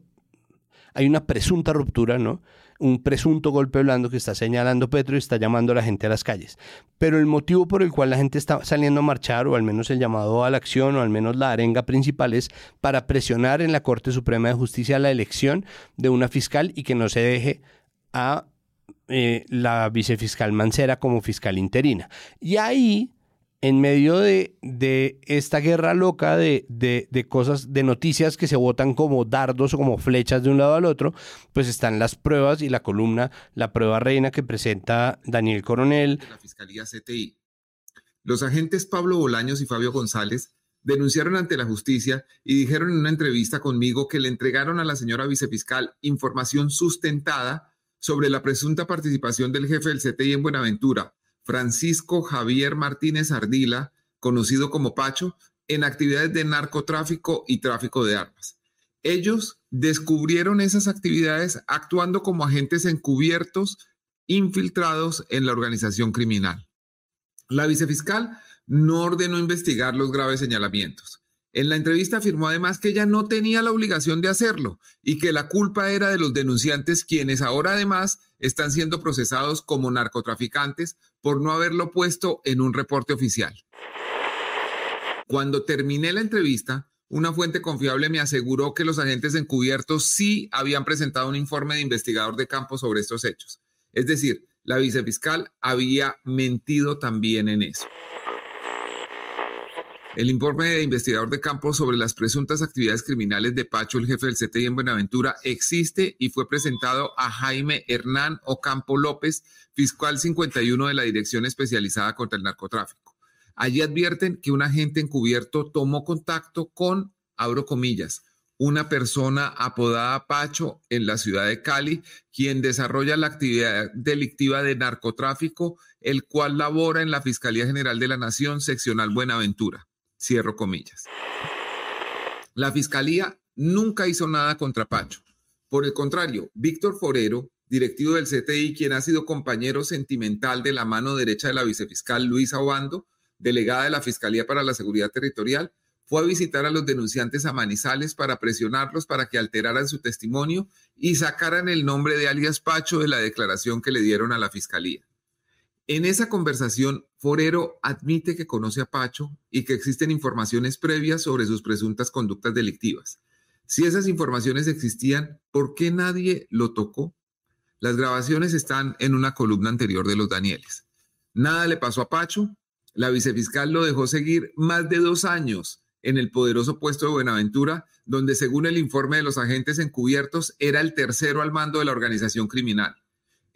Hay una presunta ruptura, ¿no? Un presunto golpe blando que está señalando Petro y está llamando a la gente a las calles. Pero el motivo por el cual la gente está saliendo a marchar, o al menos el llamado a la acción, o al menos la arenga principal, es para presionar en la Corte Suprema de Justicia la elección de una fiscal y que no se deje a eh, la vicefiscal Mancera como fiscal interina. Y ahí en medio de, de esta guerra loca de, de, de, cosas, de noticias que se votan como dardos o como flechas de un lado al otro, pues están las pruebas y la columna, la prueba reina que presenta Daniel Coronel. La Fiscalía CTI. Los agentes Pablo Bolaños y Fabio González denunciaron ante la justicia y dijeron en una entrevista conmigo que le entregaron a la señora vicefiscal información sustentada sobre la presunta participación del jefe del CTI en Buenaventura, Francisco Javier Martínez Ardila, conocido como Pacho, en actividades de narcotráfico y tráfico de armas. Ellos descubrieron esas actividades actuando como agentes encubiertos infiltrados en la organización criminal. La vicefiscal no ordenó investigar los graves señalamientos. En la entrevista afirmó además que ella no tenía la obligación de hacerlo y que la culpa era de los denunciantes quienes ahora además están siendo procesados como narcotraficantes por no haberlo puesto en un reporte oficial. Cuando terminé la entrevista, una fuente confiable me aseguró que los agentes encubiertos sí habían presentado un informe de investigador de campo sobre estos hechos. Es decir, la vicefiscal había mentido también en eso. El informe de investigador de campo sobre las presuntas actividades criminales de Pacho, el jefe del CTI en Buenaventura, existe y fue presentado a Jaime Hernán Ocampo López, fiscal 51 de la Dirección Especializada contra el Narcotráfico. Allí advierten que un agente encubierto tomó contacto con, abro comillas, una persona apodada Pacho en la ciudad de Cali, quien desarrolla la actividad delictiva de narcotráfico, el cual labora en la Fiscalía General de la Nación, seccional Buenaventura. Cierro comillas. La fiscalía nunca hizo nada contra Pacho. Por el contrario, Víctor Forero, directivo del CTI, quien ha sido compañero sentimental de la mano derecha de la vicefiscal Luisa Obando, delegada de la Fiscalía para la Seguridad Territorial, fue a visitar a los denunciantes a Manizales para presionarlos para que alteraran su testimonio y sacaran el nombre de alias Pacho de la declaración que le dieron a la Fiscalía. En esa conversación, Forero admite que conoce a Pacho y que existen informaciones previas sobre sus presuntas conductas delictivas. Si esas informaciones existían, ¿por qué nadie lo tocó? Las grabaciones están en una columna anterior de los Danieles. Nada le pasó a Pacho. La vicefiscal lo dejó seguir más de dos años en el poderoso puesto de Buenaventura, donde según el informe de los agentes encubiertos era el tercero al mando de la organización criminal.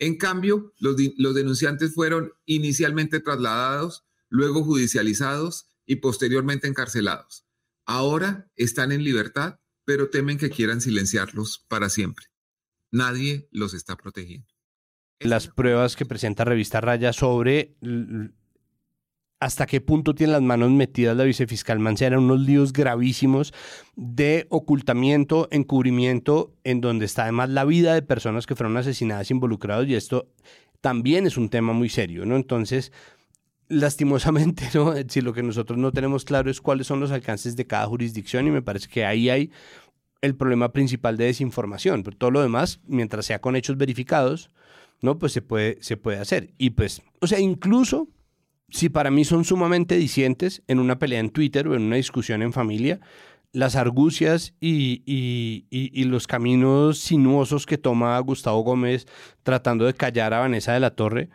En cambio, los, denunciantes fueron inicialmente trasladados, luego judicializados y posteriormente encarcelados. Ahora están en libertad, pero temen que quieran silenciarlos para siempre. Nadie los está protegiendo. Las pruebas que presenta Revista Raya sobre hasta qué punto tiene las manos metidas la vicefiscal Mancera en unos líos gravísimos de ocultamiento, encubrimiento, en donde está además la vida de personas que fueron asesinadas involucrados y esto también es un tema muy serio, ¿no? Entonces, lastimosamente, ¿no? Si lo que nosotros no tenemos claro es cuáles son los alcances de cada jurisdicción y me parece que ahí hay el problema principal de desinformación, pero todo lo demás, mientras sea con hechos verificados, ¿no? Pues se puede, se puede hacer. Y pues, o sea, incluso si para mí son sumamente dicientes en una pelea en Twitter o en una discusión en familia, las argucias y, los caminos sinuosos que toma Gustavo Gómez tratando de callar a Vanessa de la Torre,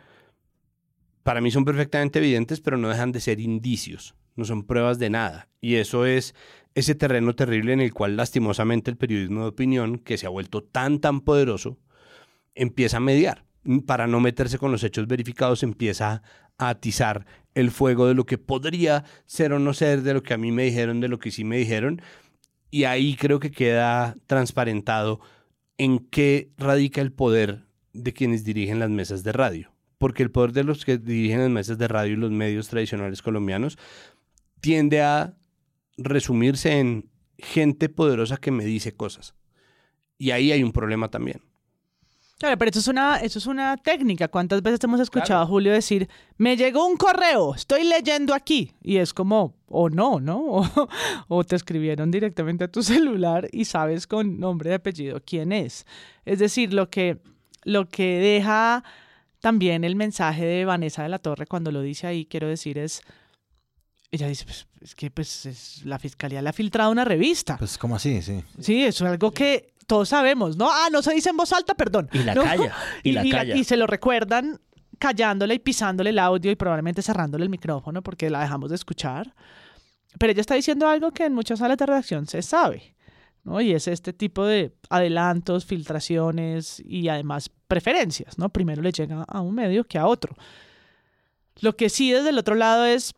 para mí son perfectamente evidentes, pero no dejan de ser indicios, no son pruebas de nada. Y eso es ese terreno terrible en el cual lastimosamente el periodismo de opinión, que se ha vuelto tan, tan poderoso, empieza a mediar. Para no meterse con los hechos verificados, empieza atizar el fuego de lo que podría ser o no ser, de lo que a mí me dijeron, de lo que sí me dijeron. Y ahí creo que queda transparentado en qué radica el poder de quienes dirigen las mesas de radio. Porque el poder de los que dirigen las mesas de radio y los medios tradicionales colombianos tiende a resumirse en gente poderosa que me dice cosas. Y ahí hay un problema también. Claro, pero eso es una, eso es una técnica. ¿Cuántas veces hemos escuchado a Julio decir, me llegó un correo, estoy leyendo aquí? Y es como, o no, ¿no? O, o, te escribieron directamente a tu celular y sabes con nombre y apellido quién es. Es decir, lo que, lo que deja también el mensaje de Vanessa de la Torre cuando lo dice ahí, quiero decir, es, ella dice, pues, es que pues la fiscalía le ha filtrado una revista. Pues como así, sí. Sí, eso es algo que todos sabemos, ¿no? Ah, no se dice en voz alta, perdón. Y la ¿no? calla, y la calla. y se lo recuerdan callándole y pisándole el audio y probablemente cerrándole el micrófono porque la dejamos de escuchar. Pero ella está diciendo algo que en muchas salas de redacción se sabe, ¿no? Y es este tipo de adelantos, filtraciones y además preferencias, ¿no? Primero le llega a un medio que a otro. Lo que sí desde el otro lado es,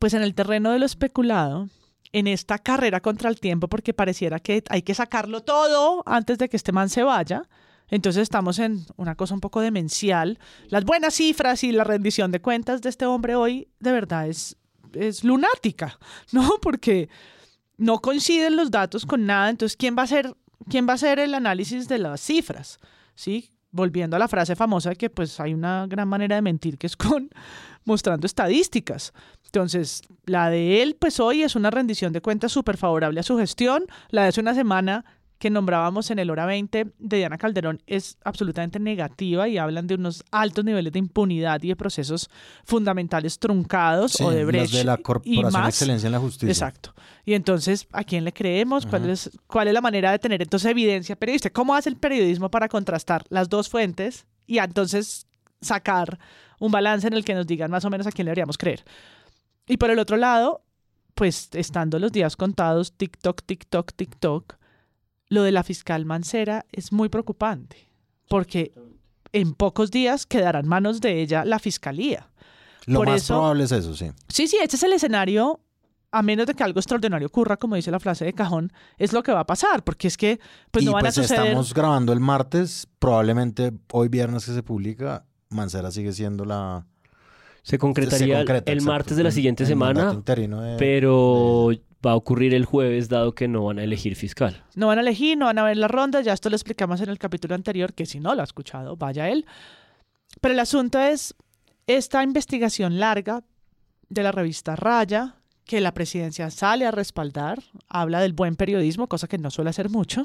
pues en el terreno de lo especulado, en esta carrera contra el tiempo, porque pareciera que hay que sacarlo todo antes de que este man se vaya. Entonces estamos en una cosa un poco demencial. Las buenas cifras y la rendición de cuentas de este hombre hoy de verdad es, es lunática, ¿no? Porque no coinciden los datos con nada. Entonces, ¿quién va a hacer, quién va a hacer el análisis de las cifras? ¿Sí? Volviendo a la frase famosa de que pues hay una gran manera de mentir que es con mostrando estadísticas. Entonces, la de él, pues hoy es una rendición de cuentas súper favorable a su gestión. La de hace una semana que nombrábamos en el hora 20 de Diana Calderón es absolutamente negativa y hablan de unos altos niveles de impunidad y de procesos fundamentales truncados Sí, o de brecha de la y Corporación de más. Excelencia en la Justicia. Exacto. Y entonces, ¿a quién le creemos? ¿Cuál, Ajá. es, ¿Cuál es la manera de tener entonces evidencia periodística? ¿Cómo hace el periodismo para contrastar las dos fuentes y entonces sacar un balance en el que nos digan más o menos a quién le deberíamos creer? Y por el otro lado, pues estando los días contados, TikTok, TikTok, TikTok, lo de la fiscal Mancera es muy preocupante, porque en pocos días quedará en manos de ella la fiscalía. Lo Por más eso- probable es eso, sí. Sí, sí, este es el escenario, a menos de que algo extraordinario ocurra, como dice la frase de cajón, es lo que va a pasar, porque es que pues y no van pues a suceder... estamos grabando el martes, probablemente hoy viernes que se publica, Mancera sigue siendo la... Se concretaría concreta, el exacto, martes de la mandato semana, interino de- pero va a ocurrir el jueves dado que no van a elegir fiscal. No van a elegir, no van a ver la ronda, ya esto lo explicamos en el capítulo anterior, que si no lo ha escuchado, vaya él. Pero el asunto es esta investigación larga de la revista Raya, que la presidencia sale a respaldar, habla del buen periodismo, cosa que no suele hacer mucho.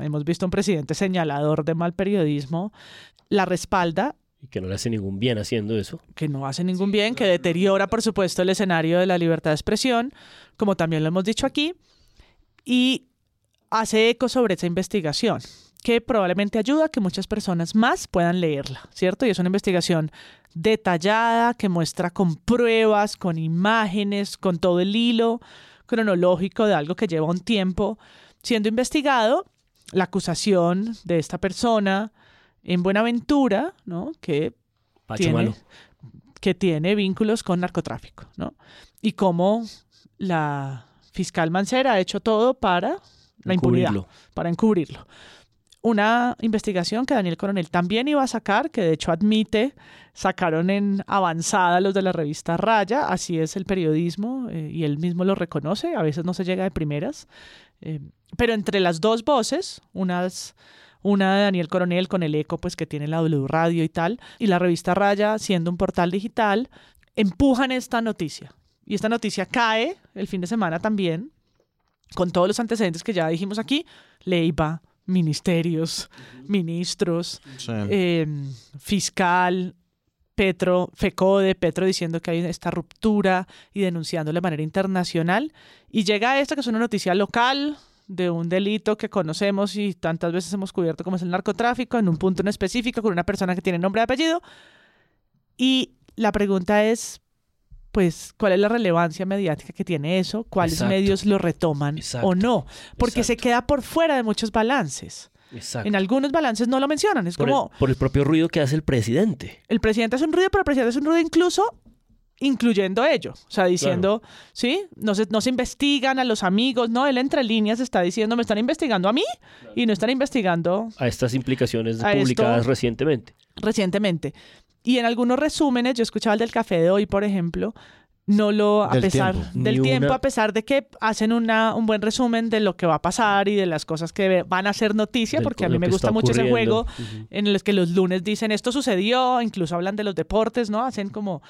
Hemos visto un presidente señalador de mal periodismo, la respalda Y que no le hace ningún bien haciendo eso. que no hace ningún bien, que deteriora, por supuesto, el escenario de la libertad de expresión, como también lo hemos dicho aquí, y hace eco sobre esa investigación, que probablemente ayuda a que muchas personas más puedan leerla, ¿cierto? Y es una investigación detallada, que muestra con pruebas, con imágenes, con todo el hilo cronológico de algo que lleva un tiempo siendo investigado, la acusación de esta persona en Buenaventura, ¿no? Que tiene, que tiene vínculos con narcotráfico, ¿no? Y cómo la fiscal Mancera ha hecho todo para la impunidad, para encubrirlo. Una investigación que Daniel Coronel también iba a sacar, que de hecho admite, sacaron en avanzada los de la revista Raya, así es el periodismo, eh, y él mismo lo reconoce, a veces no se llega de primeras, eh, pero entre las dos voces, unas una de Daniel Coronel con el eco pues que tiene la W Radio y tal, y la revista Raya siendo un portal digital, empujan esta noticia. Y esta noticia cae el fin de semana también, con todos los antecedentes que ya dijimos aquí, Leiva, ministerios, ministros, Sí. eh, fiscal, Petro, FECODE, Petro diciendo que hay esta ruptura y denunciando de manera internacional. Y llega esta que es una noticia local de un delito que conocemos y tantas veces hemos cubierto como es el narcotráfico, en un punto en específico, con una persona que tiene nombre y apellido. Y la pregunta es, pues, ¿cuál es la relevancia mediática que tiene eso? ¿Cuáles Exacto. medios lo retoman Exacto. o no? Porque se queda por fuera de muchos balances. Exacto. En algunos balances no lo mencionan. Es por, como, el, por el propio ruido que hace el presidente. el presidente hace un ruido, pero el presidente hace un ruido incluso incluyendo ello. O sea, diciendo, ¿sí? No se, no se investigan a los amigos, no, él entre líneas está diciendo, me están investigando a mí y no están investigando A estas implicaciones A publicadas esto- recientemente. recientemente. Y en algunos resúmenes, yo escuchaba el del café de hoy, por ejemplo, no lo, a Del pesar tiempo. del Ni tiempo, una- a pesar de que hacen una, un buen resumen de lo que va a pasar y de las cosas que van a ser noticia, Del- porque a mí me gusta mucho ese juego en los que los lunes dicen esto sucedió, incluso hablan de los deportes, ¿no? Hacen como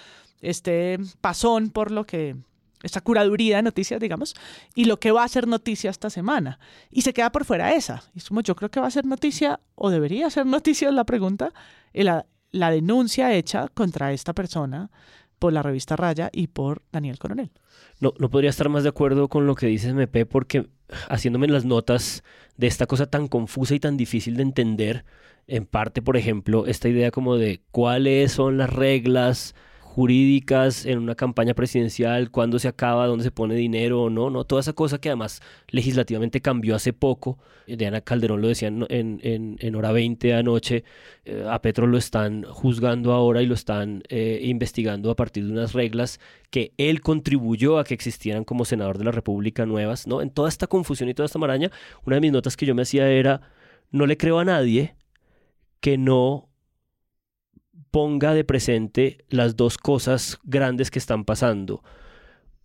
este pasón por lo que esta curaduría de noticias, digamos, y lo que va a ser noticia esta semana. Y se queda por fuera esa. Y es como yo creo que va a ser noticia, o debería ser noticia, es la pregunta, y la, la denuncia hecha contra esta persona por la revista Raya y por Daniel Coronel. No, no podría estar más de acuerdo con lo que dices, MP, porque haciéndome las notas de esta cosa tan confusa y tan difícil de entender, en parte, por ejemplo, esta idea como de cuáles son las reglas jurídicas en una campaña presidencial, cuándo se acaba, dónde se pone dinero o no, no, toda esa cosa que además legislativamente cambió hace poco. Diana Calderón lo decía en, en, en- hora 20 anoche, eh, a Petro lo están juzgando ahora y lo están eh, investigando a partir de unas reglas que él contribuyó a que existieran como senador de la República nuevas, ¿no? En toda esta confusión y toda esta maraña, una de mis notas que yo me hacía era, no le creo a nadie que no ponga de presente las dos cosas grandes que están pasando.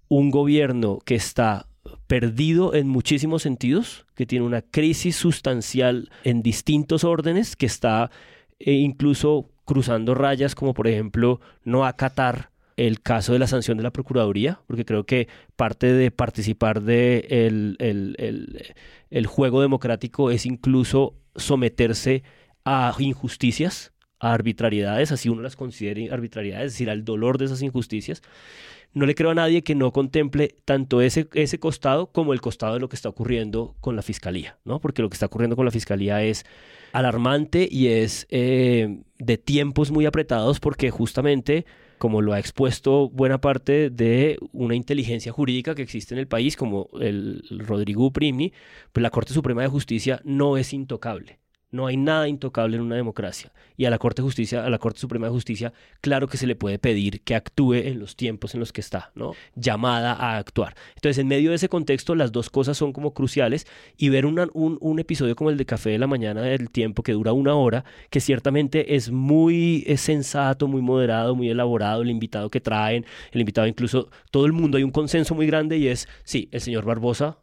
Un gobierno que está perdido en muchísimos sentidos, que tiene una crisis sustancial en distintos órdenes, que está eh, incluso cruzando rayas como por ejemplo no acatar el caso de la sanción de la Procuraduría, porque creo que parte de participar de el, el- juego democrático es incluso someterse a injusticias, arbitrariedades, así uno las considere arbitrariedades, es decir, al dolor de esas injusticias. No le creo a nadie que no contemple tanto ese, ese costado como el costado de lo que está ocurriendo con la fiscalía, ¿no? Porque lo que está ocurriendo con la fiscalía es alarmante y es eh, de tiempos muy apretados porque justamente como lo ha expuesto buena parte de una inteligencia jurídica que existe en el país, como el Rodrigo Primni, pues la Corte Suprema de Justicia no es intocable. No hay nada intocable en una democracia. Y a la Corte de Justicia, a la Corte Suprema de Justicia, claro que se le puede pedir que actúe en los tiempos en los que está, ¿no? Llamada a actuar. Entonces, en medio de ese contexto, las dos cosas son como cruciales y ver un, episodio como el de Café de la Mañana del tiempo que dura una hora, que ciertamente es muy sensato, muy moderado, muy elaborado, el invitado que traen, el invitado incluso, todo el mundo, hay un consenso muy grande y es, sí, el señor Barbosa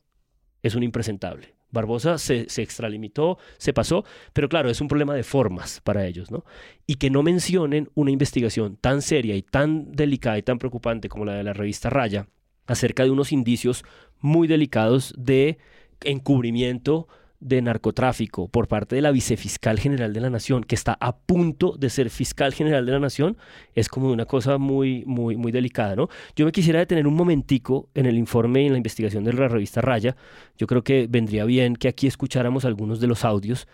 es un impresentable. Barbosa se, se extralimitó, se pasó, pero claro, es un problema de formas para ellos, ¿no? Y que no mencionen una investigación tan seria y tan delicada y tan preocupante como la de la revista Raya acerca de unos indicios muy delicados de encubrimiento de narcotráfico por parte de la vicefiscal general de la nación, que está a punto de ser fiscal general de la nación, es como una cosa muy, muy, muy delicada, ¿no? Yo me quisiera detener un momentico en el informe y en la investigación de la revista Raya. Yo creo que vendría bien que aquí escucháramos algunos de los audios.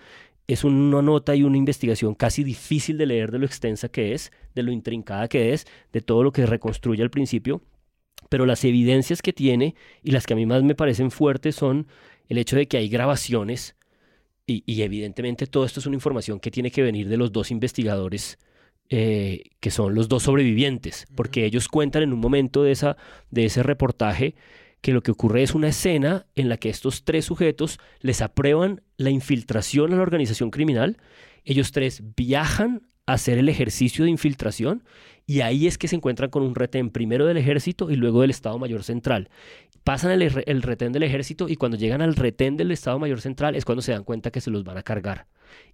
Es una nota y una investigación casi difícil de leer de lo extensa que es, de lo intrincada que es, de todo lo que reconstruye al principio, pero las evidencias que tiene y las que a mí más me parecen fuertes son el hecho de que hay grabaciones y, y evidentemente todo esto es una información que tiene que venir de los dos investigadores eh, que son los dos sobrevivientes, porque ellos cuentan en un momento de, esa, de ese reportaje que lo que ocurre es una escena en la que estos tres sujetos les aprueban la infiltración a la organización criminal, ellos tres viajan a hacer el ejercicio de infiltración y ahí es que se encuentran con un retén primero del ejército y luego del Estado Mayor Central. Pasan el, retén del ejército y cuando llegan al retén del Estado Mayor Central es cuando se dan cuenta que se los van a cargar.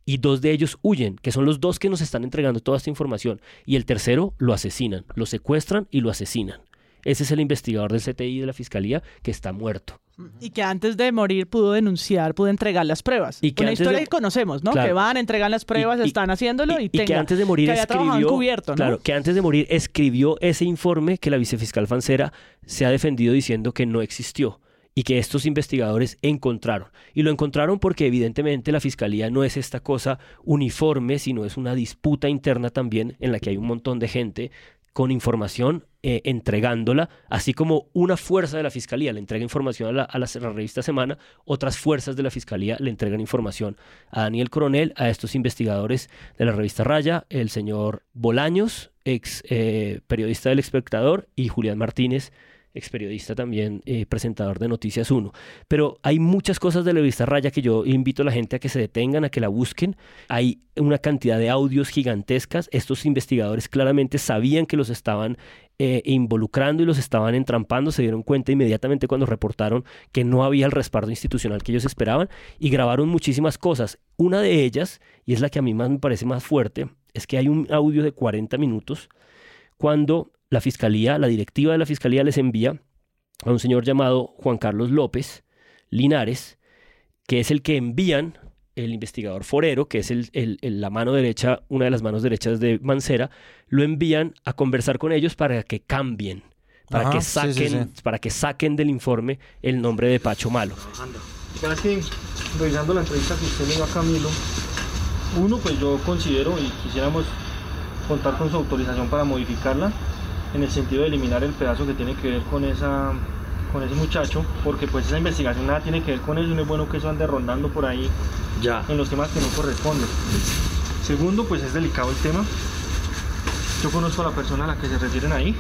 Y dos de ellos huyen, que son los dos que nos están entregando toda esta información. Y el tercero lo asesinan, lo secuestran y lo asesinan. Ese es el investigador del CTI de la Fiscalía que está muerto. Y que antes de morir pudo denunciar, pudo entregar las pruebas. Y que Una historia de- que conocemos, ¿no? Claro. Que van, entregan las pruebas, Y- están haciéndolo y, y, y que antes de morir que escribió, encubierto, ¿no? claro, que antes de morir escribió ese informe que la vicefiscal Fancera se ha defendido diciendo que no existió y que estos investigadores encontraron. Y lo encontraron porque evidentemente la fiscalía no es esta cosa uniforme, sino es una disputa interna también en la que hay un montón de gente con información eh, entregándola, así como una fuerza de la fiscalía le entrega información a la, revista Semana, otras fuerzas de la fiscalía le entregan información a Daniel Coronel, a estos investigadores de la revista Raya, el señor Bolaños, ex eh, periodista del espectador, y Julián Martínez, ex periodista también, eh, presentador de Noticias 1. Pero hay muchas cosas de la revista Raya que yo invito a la gente a que se detengan, a que la busquen. Hay una cantidad de audios gigantescas. Estos investigadores claramente sabían que los estaban eh, involucrando y los estaban entrampando. Se dieron cuenta inmediatamente cuando reportaron que no había el respaldo institucional que ellos esperaban y grabaron muchísimas cosas. Una de ellas, y es la que a mí más me parece más fuerte, es que hay un audio de 40 minutos cuando la fiscalía, la directiva de la fiscalía les envía a un señor llamado Juan Carlos López Linares, que es el que envían el investigador forero, que es el, la mano derecha, una de las manos derechas de Mancera, lo envían a conversar con ellos para que cambien, para, que, saquen, para que saquen del informe el nombre de Pacho Malo. que revisando la entrevista que usted le dio a Camilo, uno, pues yo considero y quisiéramos contar con su autorización para modificarla en el sentido de eliminar el pedazo que tiene que ver con esa con ese muchacho, porque pues esa investigación nada tiene que ver con eso, no es bueno que eso ande rondando por ahí ya. en los temas que no corresponden. Segundo, pues es delicado el tema. Yo conozco a la persona a la que se refieren ahí.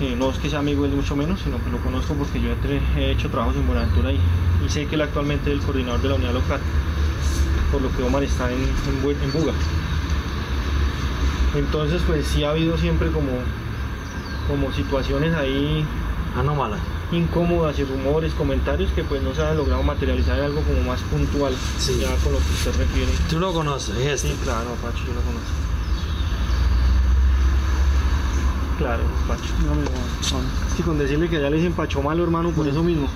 Eh, no es que sea amigo él mucho menos, sino que lo conozco porque yo he hecho trabajos en Buenaventura y, y sé que él actualmente es el coordinador de la unidad local, por lo que Omar está en, en, en Buga. Entonces, pues sí ha habido siempre como como situaciones ahí anómalas incómodas y rumores, comentarios que pues no se han logrado materializar en algo como más puntual ya con lo que usted refiere. ¿Tú lo conoces? ¿es Sí, claro, Pacho, yo lo conozco. Claro, Pacho. No, es que con decirle que ya le dicen Pacho malo, hermano, por eso mismo.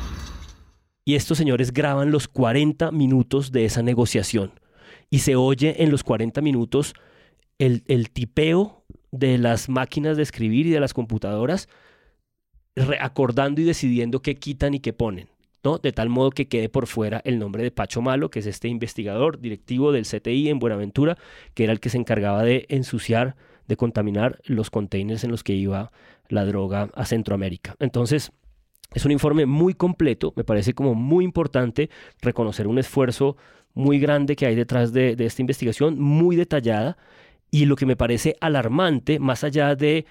Y estos señores graban los 40 minutos de esa negociación. Y se oye en los 40 minutos el, el tipeo de las máquinas de escribir y de las computadoras, acordando y decidiendo qué quitan y qué ponen. ¿no? De tal modo que quede por fuera el nombre de Pacho Malo, que es este investigador directivo del CTI en Buenaventura, que era el que se encargaba de ensuciar, de contaminar los containers en los que iba la droga a Centroamérica. Entonces, es un informe muy completo, me parece como muy importante reconocer un esfuerzo muy grande que hay detrás de, de esta investigación, muy detallada, y lo que me parece alarmante, más allá de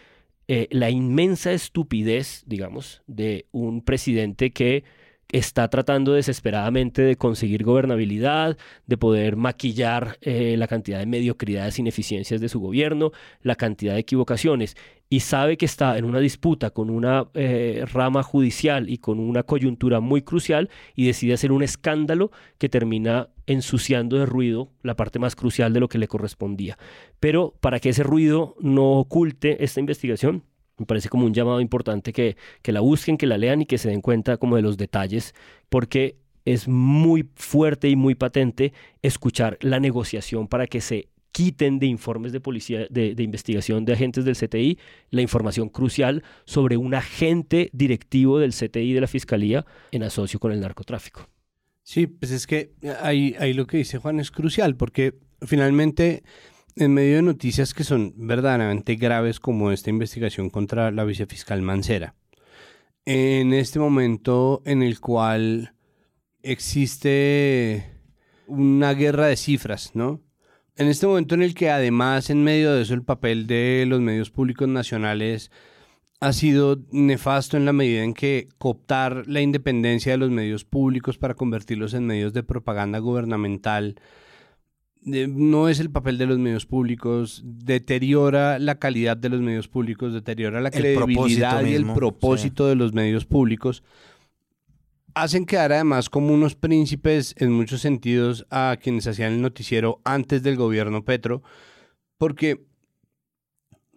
eh, la inmensa estupidez, digamos, de un presidente que está tratando desesperadamente de conseguir gobernabilidad, de poder maquillar eh, la cantidad de mediocridades ineficiencias de su gobierno, la cantidad de equivocaciones, y sabe que está en una disputa con una eh, rama judicial y con una coyuntura muy crucial y decide hacer un escándalo que termina ensuciando de ruido la parte más crucial de lo que le correspondía. Pero para que ese ruido no oculte esta investigación, me parece como un llamado importante que, que la busquen, que la lean y que se den cuenta como de los detalles, porque es muy fuerte y muy patente escuchar la negociación para que se quiten de informes de policía, de, investigación de agentes del CTI, la información crucial sobre un agente directivo del CTI de la Fiscalía en asocio con el narcotráfico. Sí, pues es que ahí, ahí lo que dice Juan es crucial, porque finalmente en medio de noticias que son verdaderamente graves como esta investigación contra la vicefiscal Mancera, en este momento en el cual existe una guerra de cifras, ¿no? En este momento en el que además en medio de eso el papel de los medios públicos nacionales ha sido nefasto en la medida en que cooptar la independencia de los medios públicos para convertirlos en medios de propaganda gubernamental no es el papel de los medios públicos, deteriora la calidad de los medios públicos, deteriora la credibilidad y el propósito de los medios públicos. Hacen quedar además como unos príncipes en muchos sentidos a quienes hacían el noticiero antes del gobierno Petro, porque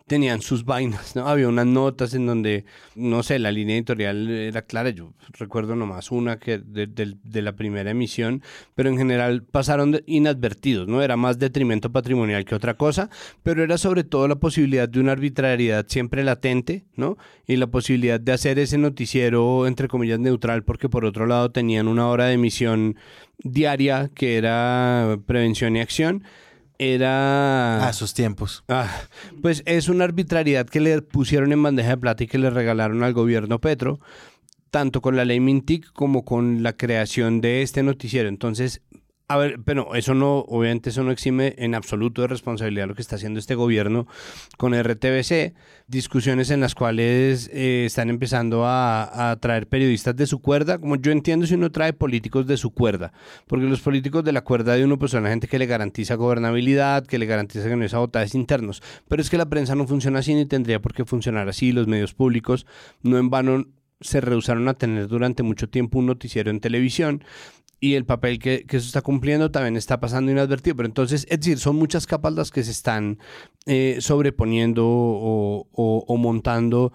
tenían sus vainas, ¿no? Había unas notas en donde, no sé, la línea editorial era clara, yo recuerdo nomás una que de, la primera emisión, pero en general pasaron inadvertidos, ¿no? Era más detrimento patrimonial que otra cosa, pero era sobre todo la posibilidad de una arbitrariedad siempre latente, ¿no? Y la posibilidad de hacer ese noticiero, entre comillas, neutral, porque por otro lado tenían una hora de emisión diaria que era prevención y acción era... A esos tiempos. Ah, pues es una arbitrariedad que le pusieron en bandeja de plata y que le regalaron al gobierno Petro, tanto con la ley Mintic como con la creación de este noticiero. Entonces, a ver, pero eso no, obviamente eso no exime en absoluto de responsabilidad lo que está haciendo este gobierno con RTBC, discusiones en las cuales eh, están empezando a, traer periodistas de su cuerda, como yo entiendo si uno trae políticos de su cuerda, porque los políticos de la cuerda de uno pues son la gente que le garantiza gobernabilidad, que le garantiza que no es sabotajes internos, pero es que la prensa no funciona así ni tendría por qué funcionar así, los medios públicos no en vano se rehusaron a tener durante mucho tiempo un noticiero en televisión y el papel que, que, eso está cumpliendo también está pasando inadvertido. Pero entonces, es decir, son muchas capas las que se están eh, sobreponiendo o, o, o montando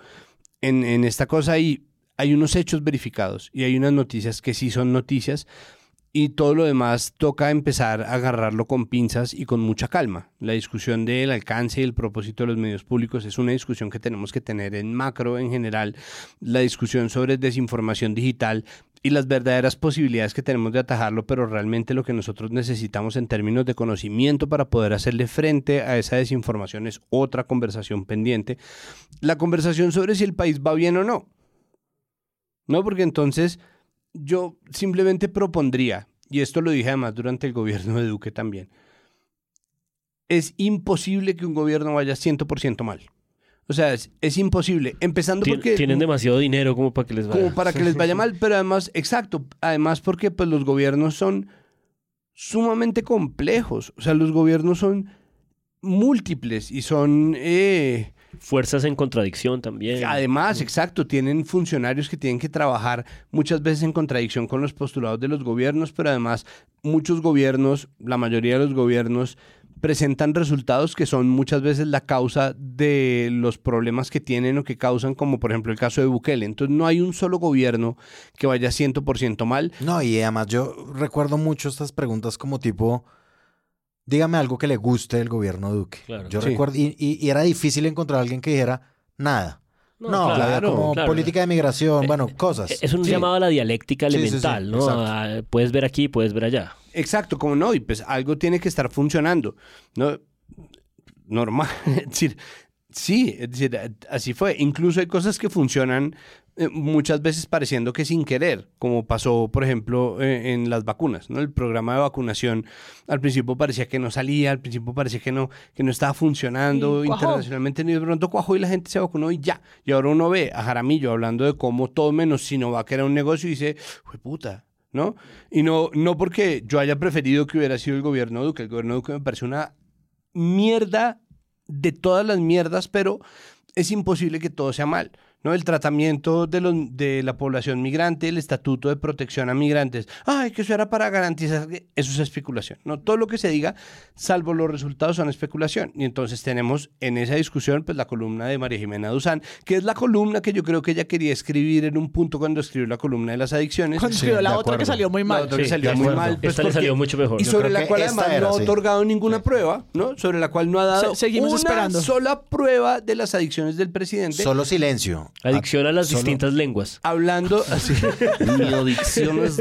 en, en, esta cosa y hay unos hechos verificados y hay unas noticias que sí son noticias y todo lo demás toca empezar a agarrarlo con pinzas y con mucha calma. La discusión del alcance y el propósito de los medios públicos es una discusión que tenemos que tener en macro en general. La discusión sobre desinformación digital y las verdaderas posibilidades que tenemos de atajarlo, pero realmente lo que nosotros necesitamos en términos de conocimiento para poder hacerle frente a esa desinformación es otra conversación pendiente. La conversación sobre si el país va bien o no. No, porque entonces yo simplemente propondría, y esto lo dije además durante el gobierno de Duque también, es imposible que un gobierno vaya 100% mal. O sea, es, es, imposible. Empezando porque... Tienen demasiado dinero como para que les vaya. Como para que les vaya mal, pero además, exacto, además porque pues los gobiernos son sumamente complejos. O sea, los gobiernos son múltiples y son... Eh, Fuerzas en contradicción también. Además, exacto, tienen funcionarios que tienen que trabajar muchas veces en contradicción con los postulados de los gobiernos, pero además muchos gobiernos, la mayoría de los gobiernos, presentan resultados que son muchas veces la causa de los problemas que tienen o que causan, como por ejemplo el caso de Bukele. Entonces no hay un solo gobierno que vaya 100% mal. No, y además yo recuerdo mucho estas preguntas como tipo, dígame algo que le guste del gobierno Duque. Claro. Yo Sí. recuerdo, y, y- y era difícil encontrar a alguien que dijera nada. No, No, claro, como claro. política de migración, Eh, bueno, cosas. Es un Sí. llamado a la dialéctica Sí, sí, sí, elemental, ¿no? Ah, puedes ver aquí, puedes ver allá. Exacto, como no, y pues algo tiene que estar funcionando. ¿no? Normal, es decir, sí, es decir, así fue. Incluso hay cosas que funcionan eh, muchas veces pareciendo que sin querer, como pasó, por ejemplo, eh, en las vacunas, ¿no? El programa de vacunación al principio parecía que no salía, al principio parecía que no, que no estaba funcionando internacionalmente, ni de pronto cuajó y la gente se vacunó y ya. Y ahora uno ve a Jaramillo hablando de cómo todo menos Sinovac era un negocio y dice, fue puta, ¿no? Y no, no porque yo haya preferido que hubiera sido el gobierno Duque, el gobierno Duque me parece una mierda de todas las mierdas, pero es imposible que todo sea mal. ¿No? El tratamiento de, los, de la población migrante, el estatuto de protección a migrantes. Ay, que eso era para garantizar que eso es especulación. No, todo lo que se diga, salvo los resultados, son especulación. Y entonces tenemos en esa discusión pues la columna de María Jimena Duzán, que es la columna que yo creo que ella quería escribir en un punto cuando escribió la columna de las adicciones. Cuando Sí, escribió la otra que salió muy La mal. otra que salió muy mal. pues, Esta le salió mucho mejor. Y sobre la cual además era, no ha sí. otorgado ninguna Sí. prueba, ¿no? Sobre la cual no ha dado Se- seguimos una esperando. sola prueba de las adicciones del presidente. Solo silencio. Adicción a las Solo- distintas lenguas. Hablando así. Mi adicción es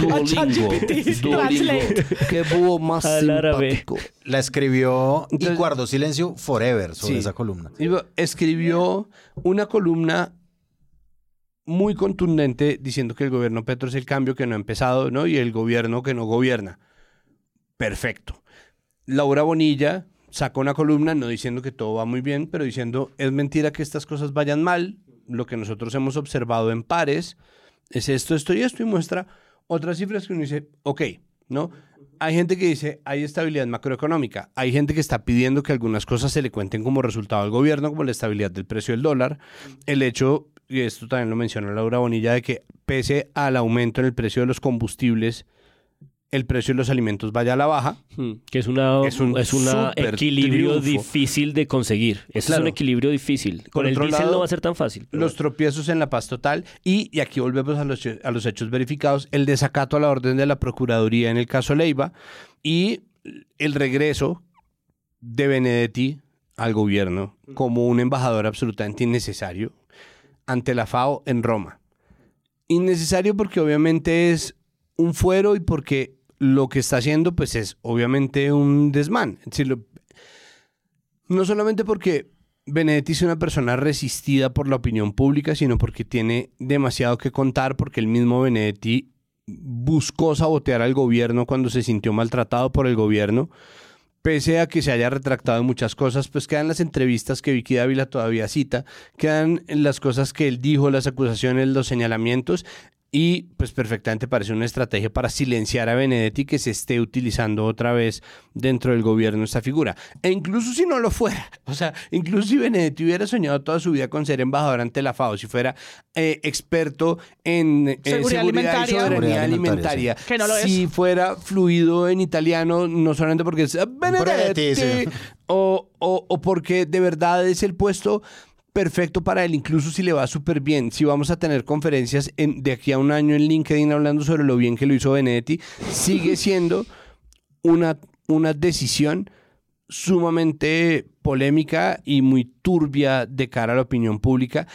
Duolingo. Translate. Qué búho más Al árabe. La escribió Entonces- y guardó silencio forever sobre Sí. esa columna. Escribió una columna muy contundente diciendo que el gobierno Petro es el cambio que no ha empezado, ¿no? Y el gobierno que no gobierna. Perfecto. Laura Bonilla sacó una columna no diciendo que todo va muy bien, pero diciendo es mentira que estas cosas vayan mal. Lo que nosotros hemos observado en pares es esto, esto y esto y muestra otras cifras que uno dice, ok, ¿no? Hay gente que dice, hay estabilidad macroeconómica. Hay gente que está pidiendo que algunas cosas se le cuenten como resultado al gobierno, como la estabilidad del precio del dólar. El hecho, y esto también lo menciona Laura Bonilla, de que pese al aumento en el precio de los combustibles, el precio de los alimentos vaya a la baja. Hmm, Que es una Es un es una equilibrio triunfo. difícil de conseguir. Ese es un equilibrio difícil. Con el diésel no va a ser tan fácil. Los tropiezos en la paz total y, y aquí volvemos a los, a los hechos verificados, el desacato a la orden de la Procuraduría en el caso Leiva y el regreso de Benedetti al gobierno como un embajador absolutamente innecesario ante la FAO en Roma. Innecesario porque obviamente es un fuero y porque lo que está haciendo pues es obviamente un desmán. No solamente porque Benedetti es una persona resistida por la opinión pública, sino porque tiene demasiado que contar, porque el mismo Benedetti buscó sabotear al gobierno cuando se sintió maltratado por el gobierno. Pese a que se haya retractado en muchas cosas, pues quedan las entrevistas que Vicky Dávila todavía cita, quedan las cosas que él dijo, las acusaciones, los señalamientos, y pues perfectamente parece una estrategia para silenciar a Benedetti que se esté utilizando otra vez dentro del gobierno esta figura. E incluso si no lo fuera, o sea, incluso si Benedetti hubiera soñado toda su vida con ser embajador ante la FAO, si fuera eh, experto en eh, Seguridad alimentaria. y soberanía Seguridad alimentaria, alimentaria, Que no lo es. si fuera fluido en italiano, no solamente porque es Benedetti, sí. o, o, o porque de verdad es el puesto perfecto para él, incluso si le va súper bien. Si vamos a tener conferencias en- de aquí a un año en LinkedIn hablando sobre lo bien que lo hizo Benedetti, sigue siendo una, una decisión sumamente polémica y muy turbia de cara a la opinión pública.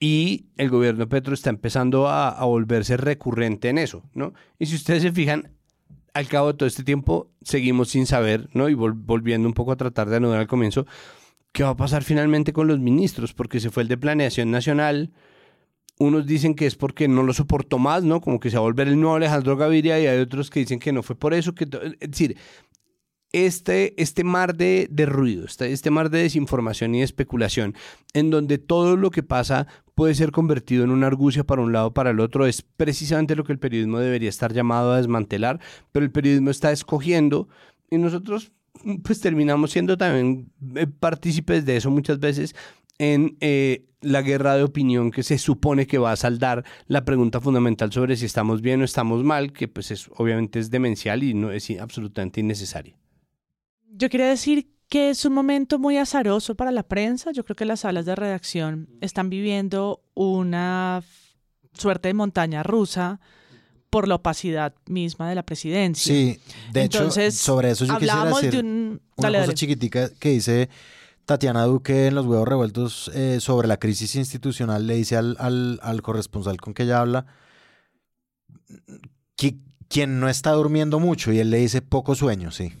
Y el gobierno Petro está empezando a, a volverse recurrente en eso, ¿no? Y si ustedes se fijan, al cabo de todo este tiempo seguimos sin saber, ¿no? Y vol- volviendo un poco a tratar de anudar al comienzo, ¿qué va a pasar finalmente con los ministros? Porque se fue el de Planeación Nacional. Unos dicen que es porque no lo soportó más, ¿no? Como que se va a volver el nuevo Alejandro Gaviria y hay otros que dicen que no fue por eso. Que es decir, este, este mar de, de ruido, este, este mar de desinformación y de especulación, en donde todo lo que pasa puede ser convertido en una argucia para un lado o para el otro, es precisamente lo que el periodismo debería estar llamado a desmantelar, pero el periodismo está escogiendo y nosotros pues terminamos siendo también eh, partícipes de eso muchas veces en eh, la guerra de opinión que se supone que va a saldar la pregunta fundamental sobre si estamos bien o estamos mal, que pues es, obviamente es demencial y no es absolutamente innecesaria. Yo quería decir que es un momento muy azaroso para la prensa. Yo creo que las salas de redacción están viviendo una suerte de montaña rusa por la opacidad misma de la presidencia. Sí, de Entonces, hecho, sobre eso yo quisiera decir de un... una Dale, cosa dale. chiquitica que dice Tatiana Duque en Los Huevos Revueltos eh, sobre la crisis institucional. Le dice al, al, al corresponsal con que ella habla, qui- quien no está durmiendo mucho, y él le dice poco sueño, sí.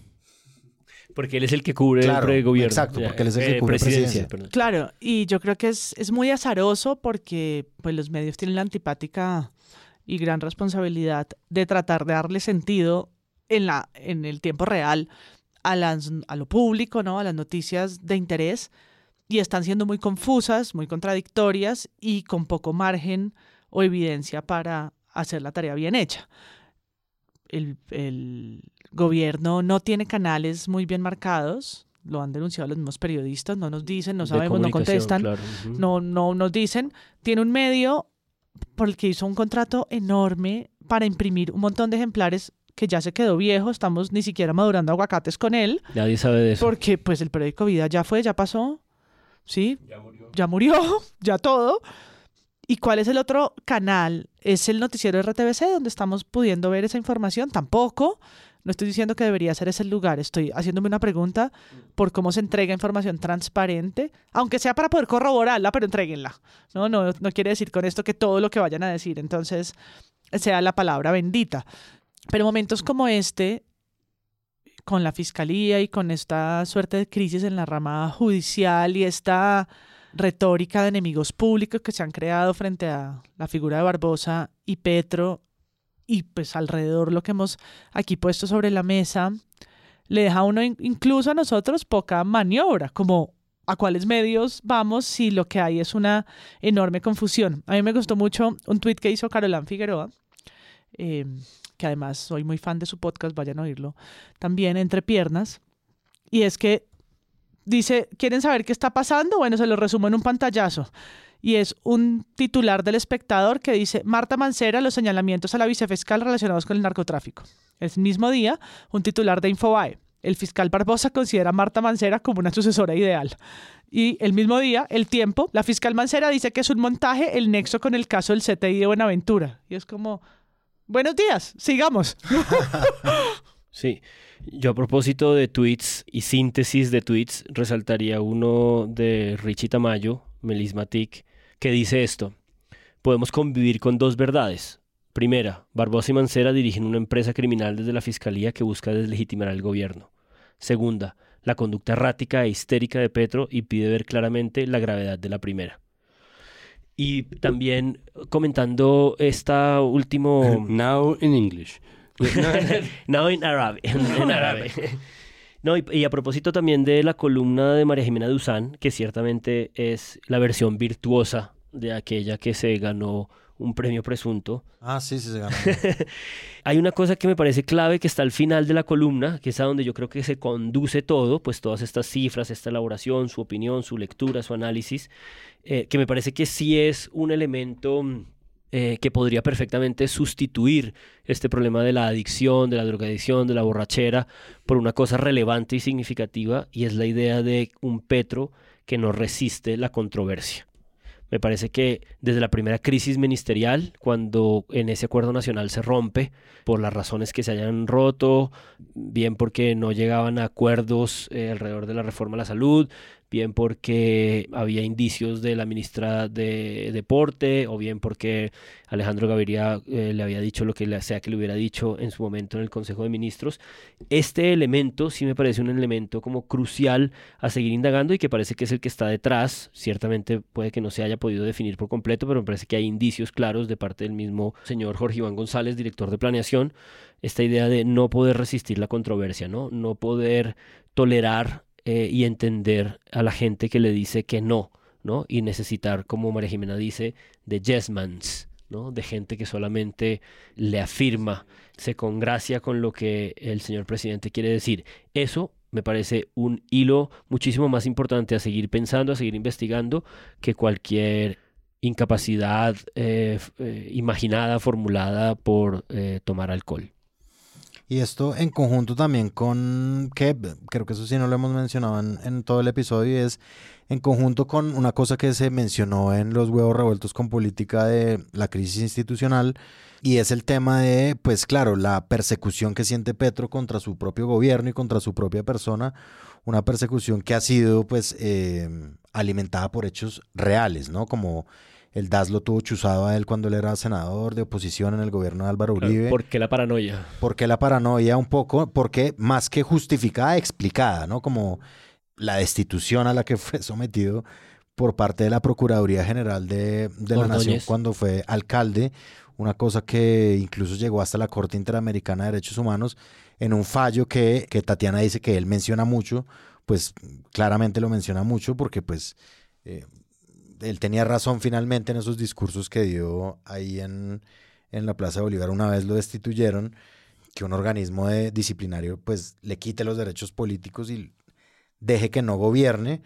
Porque él es el que cubre Claro, el gobierno. exacto, porque él es el que cubre presidencia. perdón. Claro, y yo creo que es, es muy azaroso porque pues, los medios tienen la antipática y gran responsabilidad de tratar de darle sentido en, la, en el tiempo real a, las, a lo público, ¿no? a las noticias de interés, y están siendo muy confusas, muy contradictorias y con poco margen o evidencia para hacer la tarea bien hecha. El, el gobierno no tiene canales muy bien marcados, lo han denunciado los mismos periodistas, no nos dicen, no sabemos, no contestan, claro, no, no nos dicen. Tiene un medio por el que hizo un contrato enorme para imprimir un montón de ejemplares que ya se quedó viejo, estamos ni siquiera madurando aguacates con él, Nadie sabe de eso. porque pues el periódico Vida ya fue, ya pasó, ¿sí? Ya murió, ya todo. ¿Y cuál es el otro canal? ¿Es el noticiero RTBC donde estamos pudiendo ver esa información? Tampoco. No estoy diciendo que debería ser ese lugar. Estoy haciéndome una pregunta por cómo se entrega información transparente, aunque sea para poder corroborarla, pero entreguenla. No, no, no quiere decir con esto que todo lo que vayan a decir, entonces, sea la palabra bendita. Pero momentos como este, con la fiscalía y con esta suerte de crisis en la rama judicial y esta retórica de enemigos públicos que se han creado frente a la figura de Barbosa y Petro y pues alrededor lo que hemos aquí puesto sobre la mesa, le deja a uno in- incluso a nosotros poca maniobra, como a cuáles medios vamos si lo que hay es una enorme confusión. A mí me gustó mucho un tuit que hizo Carolán Figueroa, eh, que además soy muy fan de su podcast, vayan a oírlo, también entre piernas, y es que dice, ¿quieren saber qué está pasando? Bueno, se lo resumo en un pantallazo. Y es un titular del espectador que dice, Marta Mancera, los señalamientos a la vicefiscal relacionados con el narcotráfico. El mismo día, un titular de Infobae. El fiscal Barbosa considera a Marta Mancera como una sucesora ideal. Y el mismo día, El Tiempo, la fiscal Mancera dice que es un montaje el nexo con el caso del CTI de Buenaventura. Y es como, buenos días, sigamos. Sí. Yo a propósito de tweets y síntesis de tweets, resaltaría uno de Richie Tamayo, Melismatic, que dice esto. Podemos convivir con dos verdades. Primera, Barbosa y Mancera dirigen una empresa criminal desde la Fiscalía que busca deslegitimar al gobierno. Segunda, la conducta errática e histérica de Petro y pide ver claramente la gravedad de la primera. Y también comentando esta último... Now in English. Now in Arabic. en árabe. No, y, y a propósito también de la columna de María Jimena Duzán, que ciertamente es la versión virtuosa de aquella que se ganó un premio presunto. Ah, sí, sí se ganó. Hay una cosa que me parece clave que está al final de la columna, que es a donde yo creo que se conduce todo, pues todas estas cifras, esta elaboración, su opinión, su lectura, su análisis, eh, que me parece que sí es un elemento mm, eh, que podría perfectamente sustituir este problema de la adicción, de la drogadicción, de la borrachera, por una cosa relevante y significativa, y es la idea de un Petro que no resiste la controversia. Me parece que desde la primera crisis ministerial, cuando en ese acuerdo nacional se rompe, por las razones que se hayan roto, bien porque no llegaban a acuerdos eh, alrededor de la reforma a la salud, bien porque había indicios de la ministra de Deporte, o bien porque Alejandro Gaviria eh, le había dicho lo que sea que le hubiera dicho en su momento en el Consejo de Ministros. Este elemento sí me parece un elemento como crucial a seguir indagando y que parece que es el que está detrás. Ciertamente puede que no se haya podido definir por completo, pero me parece que hay indicios claros de parte del mismo señor Jorge Iván González, director de planeación, esta idea de no poder resistir la controversia, ¿no? No poder tolerar eh, y entender a la gente que le dice que no, ¿no? Y necesitar, como María Jimena dice, de yesmans, ¿no? De gente que solamente le afirma, se congracia con lo que el señor presidente quiere decir. Eso me parece un hilo muchísimo más importante a seguir pensando, a seguir investigando, que cualquier incapacidad eh, eh, imaginada, formulada por tomar alcohol. Y esto en conjunto también con, que creo que eso sí no lo hemos mencionado en, en todo el episodio, y es en conjunto con una cosa que se mencionó en los huevos revueltos con política de la crisis institucional, y es el tema de, pues claro, la persecución que siente Petro contra su propio gobierno y contra su propia persona, una persecución que ha sido pues eh, alimentada por hechos reales, ¿no? Como el DAS lo tuvo chuzado a él cuando él era senador de oposición en el gobierno de Álvaro Uribe. ¿Por qué la paranoia? ¿Por qué la paranoia un poco? Porque más que justificada, explicada, ¿no? Como la destitución a la que fue sometido por parte de la Procuraduría General de, de la Nación cuando fue alcalde, una cosa que incluso llegó hasta la Corte Interamericana de Derechos Humanos en un fallo que, que Tatiana dice que él menciona mucho, pues claramente lo menciona mucho porque pues eh, él tenía razón finalmente en esos discursos que dio ahí en, en la Plaza de Bolívar una vez lo destituyeron, que un organismo de disciplinario pues le quite los derechos políticos y deje que no gobierne.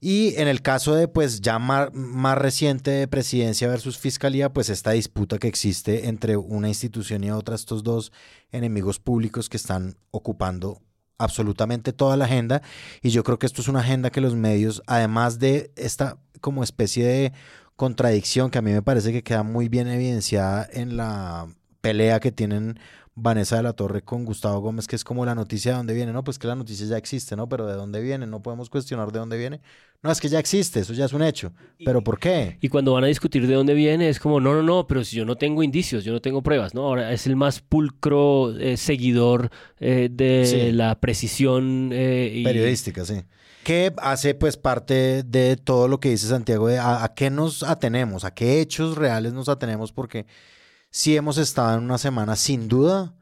Y en el caso de pues ya más, más reciente de presidencia versus fiscalía, pues esta disputa que existe entre una institución y otra, estos dos enemigos públicos que están ocupando absolutamente toda la agenda. Y yo creo que esto es una agenda que los medios, además de esta como especie de contradicción que a mí me parece que queda muy bien evidenciada en la pelea que tienen Vanessa de la Torre con Gustavo Gómez, que es como la noticia de dónde viene, ¿no? Pues que la noticia ya existe, ¿no? Pero de dónde viene, no podemos cuestionar de dónde viene. No, es que ya existe, eso ya es un hecho. ¿Pero por qué? Y cuando van a discutir de dónde viene, es como, no, no, no, pero si yo no tengo indicios, yo no tengo pruebas, ¿no? Ahora es el más pulcro eh, seguidor eh, de Sí. la precisión eh, y- Periodística, sí. Que hace pues parte de todo lo que dice Santiago de a, a qué nos atenemos, a qué hechos reales nos atenemos, porque sí hemos estado en una semana sin duda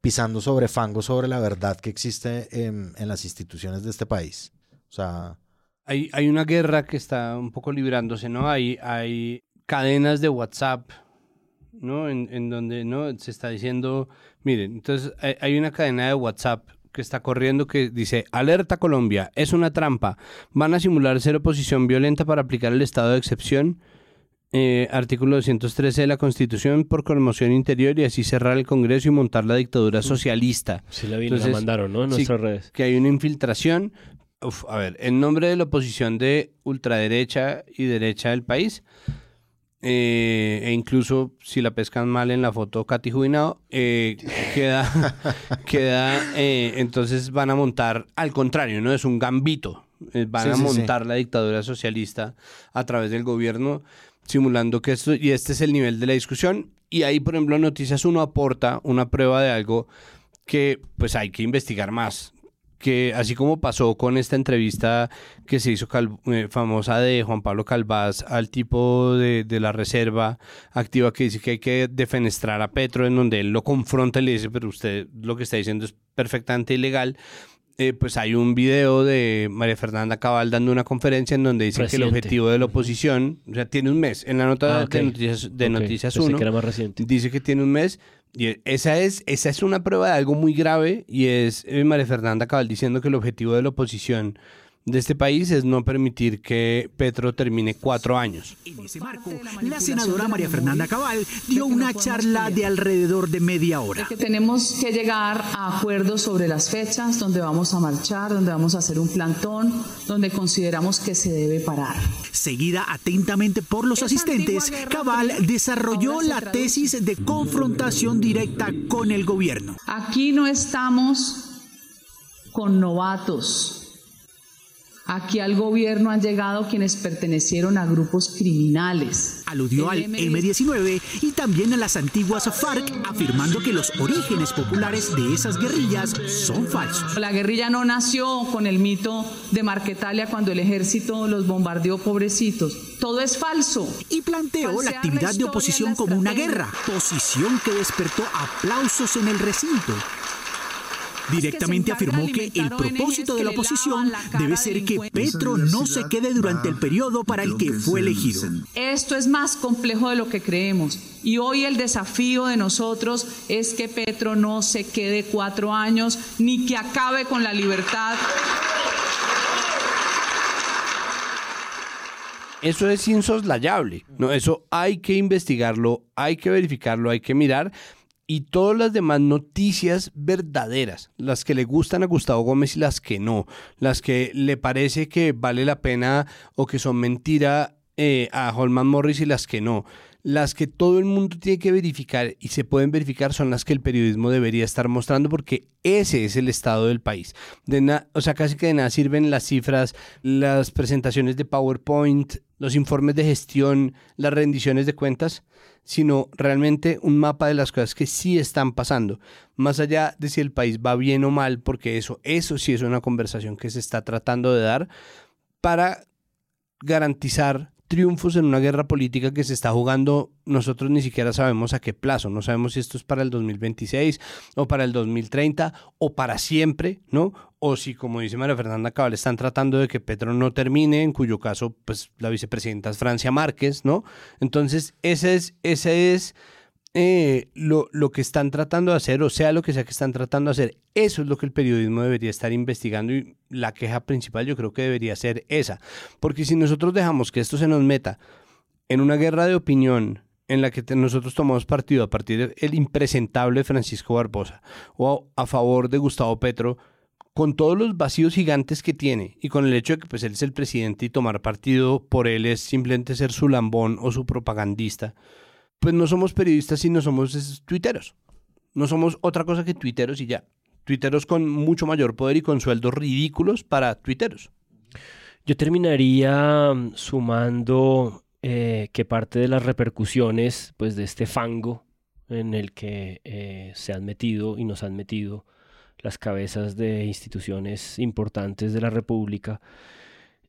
pisando sobre fango, sobre la verdad que existe en, en las instituciones de este país. O sea, Hay, hay una guerra que está un poco librándose, ¿no? Hay, hay cadenas de WhatsApp, ¿no? En, en donde, ¿no? Se está diciendo, miren, entonces hay, hay una cadena de WhatsApp que está corriendo que dice, alerta Colombia, es una trampa, van a simular ser oposición violenta para aplicar el estado de excepción, eh, artículo 213 de la Constitución por conmoción interior y así cerrar el Congreso y montar la dictadura socialista. Sí, la, vi, la Entonces, mandaron, ¿no? En sí, nuestras redes. que hay una infiltración. Uf, a ver, en nombre de la oposición de ultraderecha y derecha del país, eh, e incluso si la pescan mal en la foto Katy Jubinado, eh, queda, queda eh, entonces van a montar, al contrario, ¿no? Es un gambito. van Sí, a sí, sí. montar la dictadura socialista a través del gobierno. Simulando que esto, y este es el nivel de la discusión. Y ahí, por ejemplo, Noticias 1 aporta una prueba de algo que pues hay que investigar más. Que así como pasó con esta entrevista que se hizo eh, famosa de Juan Pablo Calvás al tipo de, de la reserva activa que dice que hay que defenestrar a Petro, en donde él lo confronta y le dice, pero usted lo que está diciendo es perfectamente ilegal. Eh, pues hay un video de María Fernanda Cabal dando una conferencia en donde dice que el objetivo de la oposición, o sea, tiene un mes. En la nota Ah, de Noticias, de Ok, Noticias pensé 1 que era más reciente. dice que tiene un mes. Y esa es, esa es una prueba de algo muy grave y es eh, María Fernanda Cabal diciendo que el objetivo de la oposición de este país es no permitir que Petro termine cuatro años. En ese marco, la senadora María Fernanda Cabal dio una charla de alrededor de media hora. que tenemos que llegar a acuerdos sobre las fechas, donde vamos a marchar, donde vamos a hacer un plantón, donde consideramos que se debe parar. Seguida atentamente por los asistentes, Cabal desarrolló la tesis de confrontación directa con el gobierno. Aquí no estamos con novatos. Aquí al gobierno han llegado quienes pertenecieron a grupos criminales. Aludió al El M19 y también a las antiguas FARC, afirmando que los orígenes populares de esas guerrillas son falsos. La guerrilla no nació con el mito de Marquetalia cuando el ejército los bombardeó pobrecitos. Todo es falso. Y planteó la actividad de oposición como una guerra, posición que despertó aplausos en el recinto. Directamente afirmó que el propósito de la oposición debe ser que Petro no se quede durante el periodo para el que fue elegido. Esto es más complejo de lo que creemos. Y hoy el desafío de nosotros es que Petro no se quede cuatro años ni que acabe con la libertad. Eso es insoslayable. ¿no? Eso hay que investigarlo, hay que verificarlo, hay que mirar. Y todas las demás noticias verdaderas, las que le gustan a Gustavo Gómez y las que no, las que le parece que vale la pena o que son mentira eh, a Holman Morris y las que no. Las que todo el mundo tiene que verificar y se pueden verificar son las que el periodismo debería estar mostrando porque ese es el estado del país. De o sea, casi que de nada sirven las cifras, las presentaciones de PowerPoint, los informes de gestión, las rendiciones de cuentas, sino realmente un mapa de las cosas que sí están pasando, más allá de si el país va bien o mal, porque eso, eso sí es una conversación que se está tratando de dar para garantizar triunfos en una guerra política que se está jugando, nosotros ni siquiera sabemos a qué plazo, no sabemos si esto es para el 2026 o para el 2030 o para siempre, ¿no? O si, como dice María Fernanda Cabal, están tratando de que Petro no termine, en cuyo caso, pues la vicepresidenta es Francia Márquez, ¿no? Entonces, ese es, ese es eh, lo, lo que están tratando de hacer, o sea, lo que sea que están tratando de hacer, eso es lo que el periodismo debería estar investigando y la queja principal yo creo que debería ser esa. Porque si nosotros dejamos que esto se nos meta en una guerra de opinión en la que nosotros tomamos partido a partir del impresentable Francisco Barbosa o a, a favor de Gustavo Petro, con todos los vacíos gigantes que tiene y con el hecho de que pues, él es el presidente y tomar partido por él es simplemente ser su lambón o su propagandista, pues no somos periodistas y no somos tuiteros. No somos otra cosa que tuiteros y ya. Tuiteros con mucho mayor poder y con sueldos ridículos para tuiteros. Yo terminaría mm, sumando eh, que parte de las repercusiones pues, de este fango en el que eh, se han metido y nos han metido las cabezas de instituciones importantes de la República,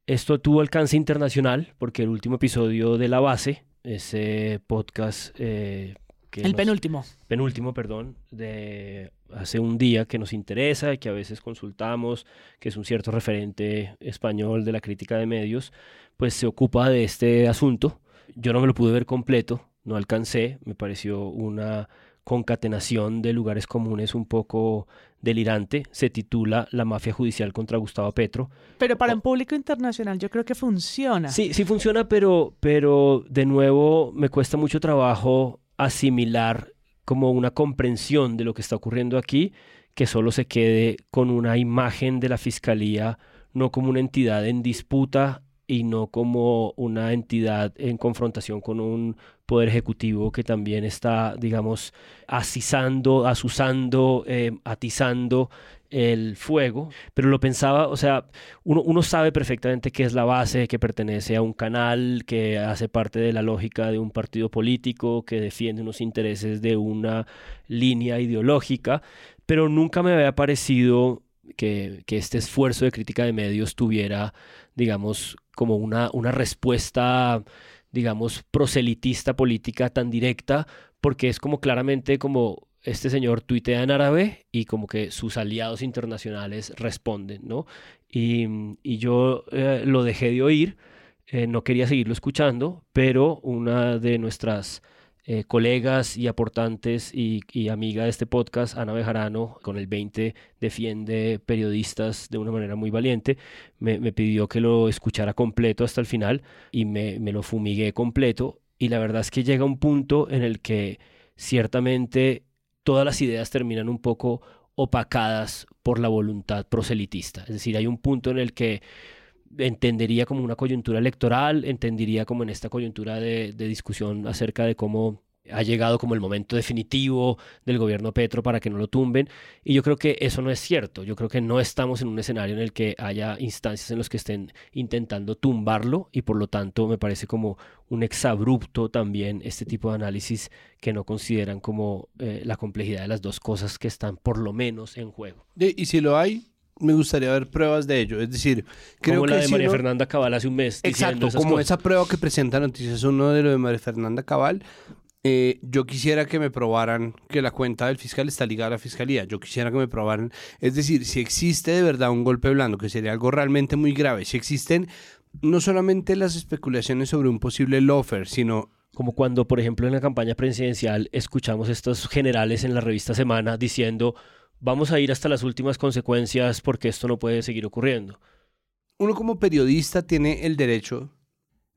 esto tuvo alcance internacional porque el último episodio de La Base, ese podcast eh, que El nos- penúltimo. penúltimo, perdón, de hace un día que nos interesa y que a veces consultamos, que es un cierto referente español de la crítica de medios, pues se ocupa de este asunto. Yo no me lo pude ver completo, no alcancé, me pareció una concatenación de lugares comunes un poco delirante. Se titula La mafia judicial contra Gustavo Petro. Pero para un público internacional yo creo que funciona. Sí, sí funciona, pero, pero de nuevo me cuesta mucho trabajo asimilar como una comprensión de lo que está ocurriendo aquí, que solo se quede con una imagen de la fiscalía, no como una entidad en disputa y no como una entidad en confrontación con un poder ejecutivo que también está, digamos, asizando, asusando, eh, atizando el fuego, pero lo pensaba, o sea, uno, uno sabe perfectamente que es la base, que pertenece a un canal, que hace parte de la lógica de un partido político, que defiende unos intereses de una línea ideológica, pero nunca me había parecido que, este esfuerzo de crítica de medios tuviera, digamos, como una, una respuesta digamos, proselitista política tan directa, porque es como claramente como este señor tuitea en árabe y como que sus aliados internacionales responden, ¿no? Y, y yo eh, lo dejé de oír, eh, no quería seguirlo escuchando, pero una de nuestras eh, colegas y aportantes y, y, amiga de este podcast, Ana Bejarano, con el 20 defiende periodistas de una manera muy valiente, me, me pidió que lo escuchara completo hasta el final y me, me, lo fumigué completo. Y la verdad es que llega un punto en el que ciertamente todas las ideas terminan un poco opacadas por la voluntad proselitista. Es decir, hay un punto en el que entendería como una coyuntura electoral, entendería como en esta coyuntura de, discusión acerca de cómo ha llegado como el momento definitivo del gobierno Petro para que no lo tumben. Y yo creo que eso no es cierto. Yo creo que no estamos en un escenario en el que haya instancias en los que estén intentando tumbarlo y por lo tanto me parece como un exabrupto también este tipo de análisis que no consideran como eh, la complejidad de las dos cosas que están por lo menos en juego. Y si lo hay, me gustaría ver pruebas de ello. Es decir, creo como que la de si María uno- Fernanda Cabal hace un mes. Exacto, esas como cosas. esa prueba que presenta Noticias Uno de lo de María Fernanda Cabal. eh, yo quisiera que me probaran que la cuenta del fiscal está ligada a la fiscalía. Yo quisiera que me probaran, es decir, si existe de verdad un golpe blando, que sería algo realmente muy grave, si existen no solamente las especulaciones sobre un posible lofer, sino Como cuando, por ejemplo, en la campaña presidencial escuchamos estos generales en la revista Semana diciendo vamos a ir hasta las últimas consecuencias porque esto no puede seguir ocurriendo. uno como periodista tiene el derecho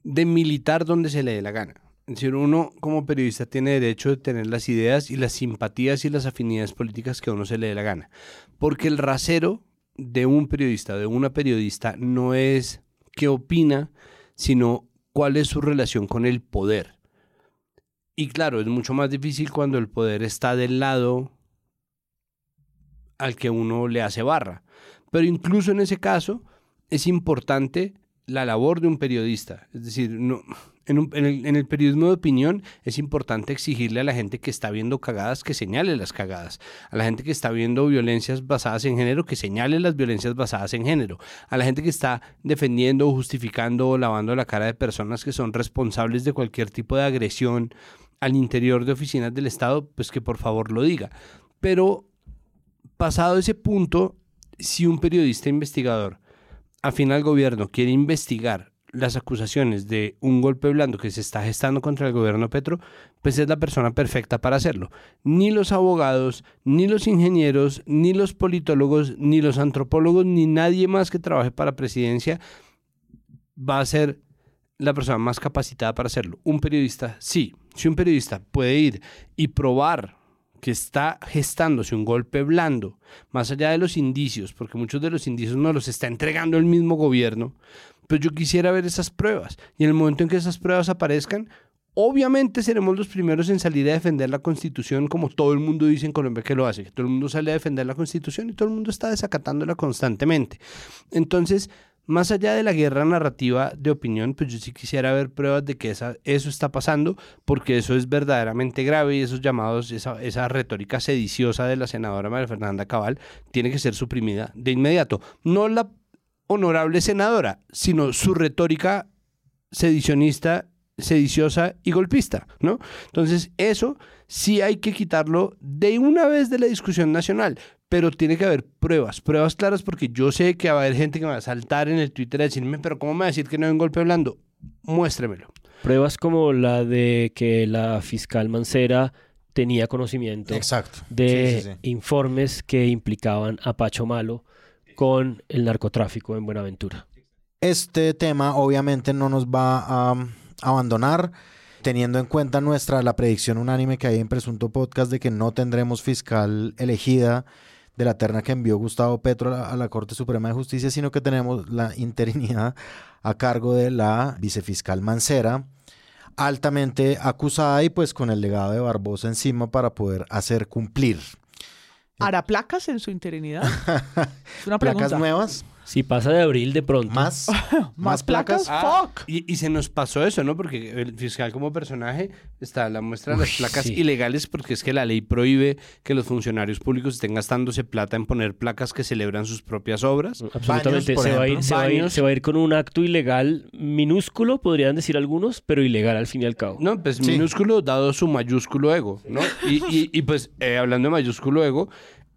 de militar donde se le dé la gana. Es decir, uno como periodista tiene derecho de tener las ideas y las simpatías y las afinidades políticas que a uno se le dé la gana. Porque el rasero de un periodista, de una periodista, no es qué opina, sino cuál es su relación con el poder. Y claro, es mucho más difícil cuando el poder está del lado al que uno le hace barra. Pero incluso en ese caso es importante la labor de un periodista. Es decir, en, el, en el periodismo de opinión es importante exigirle a la gente que está viendo cagadas que señale las cagadas. A la gente que está viendo violencias basadas en género que señale las violencias basadas en género. A la gente que está defendiendo justificando o lavando la cara de personas que son responsables de cualquier tipo de agresión al interior de oficinas del Estado, pues que por favor lo diga. Pero pasado ese punto, si un periodista investigador afín al gobierno quiere investigar las acusaciones de un golpe blando que se está gestando contra el gobierno Petro, pues es la persona perfecta para hacerlo. Ni los abogados, ni los ingenieros, ni los politólogos, ni los antropólogos, ni nadie más que trabaje para presidencia va a ser la persona más capacitada para hacerlo. Un periodista, sí. Si un periodista puede ir y probar que está gestándose un golpe blando, más allá de los indicios, porque muchos de los indicios no los está entregando el mismo gobierno, pero yo quisiera ver esas pruebas. Y en el momento en que esas pruebas aparezcan, obviamente seremos los primeros en salir a defender la Constitución, como todo el mundo dice en Colombia que lo hace, que todo el mundo sale a defender la Constitución y todo el mundo está desacatándola constantemente. Entonces, más allá de la guerra narrativa de opinión, pues yo sí quisiera ver pruebas de que esa, eso está pasando, porque eso es verdaderamente grave y esos llamados, esa, esa retórica sediciosa de la senadora María Fernanda Cabal tiene que ser suprimida de inmediato. No la honorable senadora, sino su retórica sedicionista, sediciosa y golpista, ¿no? Entonces, eso sí hay que quitarlo de una vez de la discusión nacional, pero tiene que haber pruebas, pruebas claras, porque yo sé que va a haber gente que me va a saltar en el Twitter a decirme, pero ¿cómo me va a decir que no hay un golpe blando? Muéstremelo. Pruebas como la de que la fiscal Mancera tenía conocimiento Exacto. de Sí, sí, sí. informes que implicaban a Pacho Malo con el narcotráfico en Buenaventura. Este tema obviamente no nos va a um, abandonar, teniendo en cuenta nuestra la predicción unánime que hay en Presunto Podcast de que no tendremos fiscal elegida de la terna que envió Gustavo Petro a la, a la Corte Suprema de Justicia, sino que tenemos la interinidad a cargo de la vicefiscal Mancera, altamente acusada y pues con el legado de Barbosa encima para poder hacer cumplir. ¿Hará placas en su interinidad? Es una pregunta. ¿Placas nuevas? Si pasa de abril de pronto. ¿Más? ¿Más placas? Ah, ¡Fuck! Y, y se nos pasó eso, ¿no? Porque el fiscal como personaje está la muestra de las Uy, placas sí. ilegales porque es que la ley prohíbe que los funcionarios públicos estén gastándose plata en poner placas que celebran sus propias obras. Absolutamente. Baños, por se, va a ir, se, va a ir, se va a ir con un acto ilegal minúsculo, podrían decir algunos, pero ilegal al fin y al cabo. No, pues Sí. minúsculo dado su mayúsculo ego, ¿no? Y, y- y, pues eh, hablando de mayúsculo ego,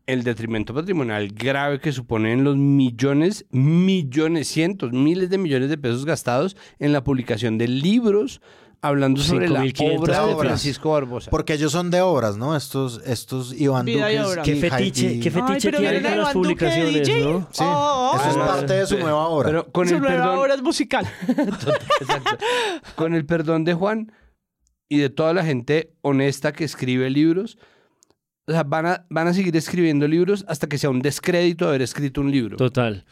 el detrimento patrimonial grave que suponen los millones, millones, cientos, miles de millones de pesos gastados en la publicación de libros hablando sobre la 5.500 obra de. Francisco Barbosa. Porque ellos son de obras, ¿no? Estos, estos Iván Duques. Qué fetiche, qué fetiche tienen las Iván publicaciones, DJ. ¿no? Sí, Oh, eso es Ah, parte de su pero- nueva obra. Pero con Su el nueva perdón, obra es musical. Exacto. Con el perdón de Juan y de toda la gente honesta que escribe libros, o sea, van a, van a seguir escribiendo libros hasta que sea un descrédito haber escrito un libro. Total.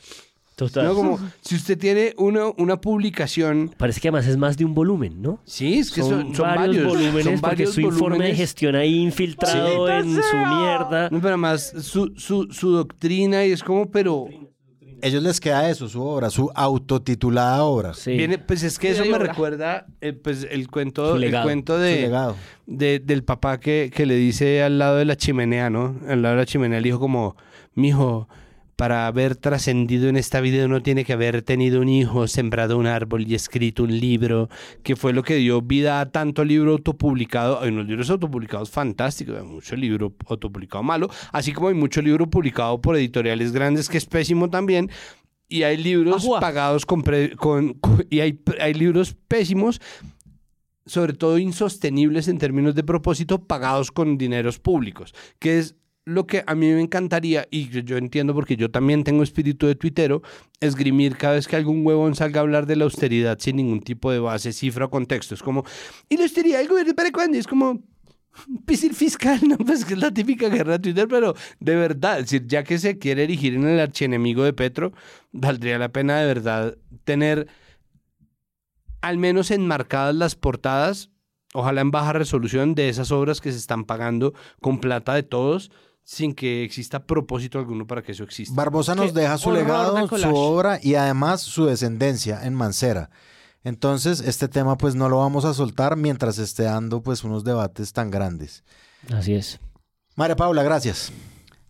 Total. No, como si usted tiene una, una publicación. Parece que además es más de un volumen, ¿no? Sí, es que son, son varios, varios volúmenes son porque varios su informe de volúmenes. gestión ahí infiltrado en su mierda. No, pero además su, su, su doctrina y es como, pero Ellos les queda eso, su obra, su autotitulada obra. Sí. viene, pues es que eso me obra. recuerda eh, pues el cuento, Su el cuento Su de, legado. de- del papá que, que le dice al lado de la chimenea, ¿no? Al lado de la chimenea le dijo como, mijo, para haber trascendido en esta vida uno tiene que haber tenido un hijo, sembrado un árbol y escrito un libro, que fue lo que dio vida a tanto libro autopublicado. Hay unos libros autopublicados fantásticos, hay mucho libro autopublicado malo, así como hay mucho libro publicado por editoriales grandes que es pésimo también. Y hay libros Ajua. pagados con, pre- con- con- y hay, hay libros pésimos sobre todo insostenibles en términos de propósito, pagados con dineros públicos, que es lo que a mí me encantaría, y yo, entiendo porque yo también tengo espíritu de tuitero, esgrimir cada vez que algún huevón salga a hablar de la austeridad sin ningún tipo de base, cifra o contexto. Es como, ¿y la austeridad del gobierno para cuándo? Es como, el fiscal, ¿no? Pues que es la típica guerra de Twitter, pero de verdad, es decir, ya que se quiere erigir en el archienemigo de Petro, valdría la pena de verdad tener al menos enmarcadas las portadas, ojalá en baja resolución, de esas obras que se están pagando con plata de todos, sin que exista propósito alguno para que eso exista. Barbosa nos deja su de legado, su obra y además su descendencia en Mancera. Entonces, este tema pues no lo vamos a soltar mientras esté dando pues unos debates tan grandes. Así es. María Paula, gracias.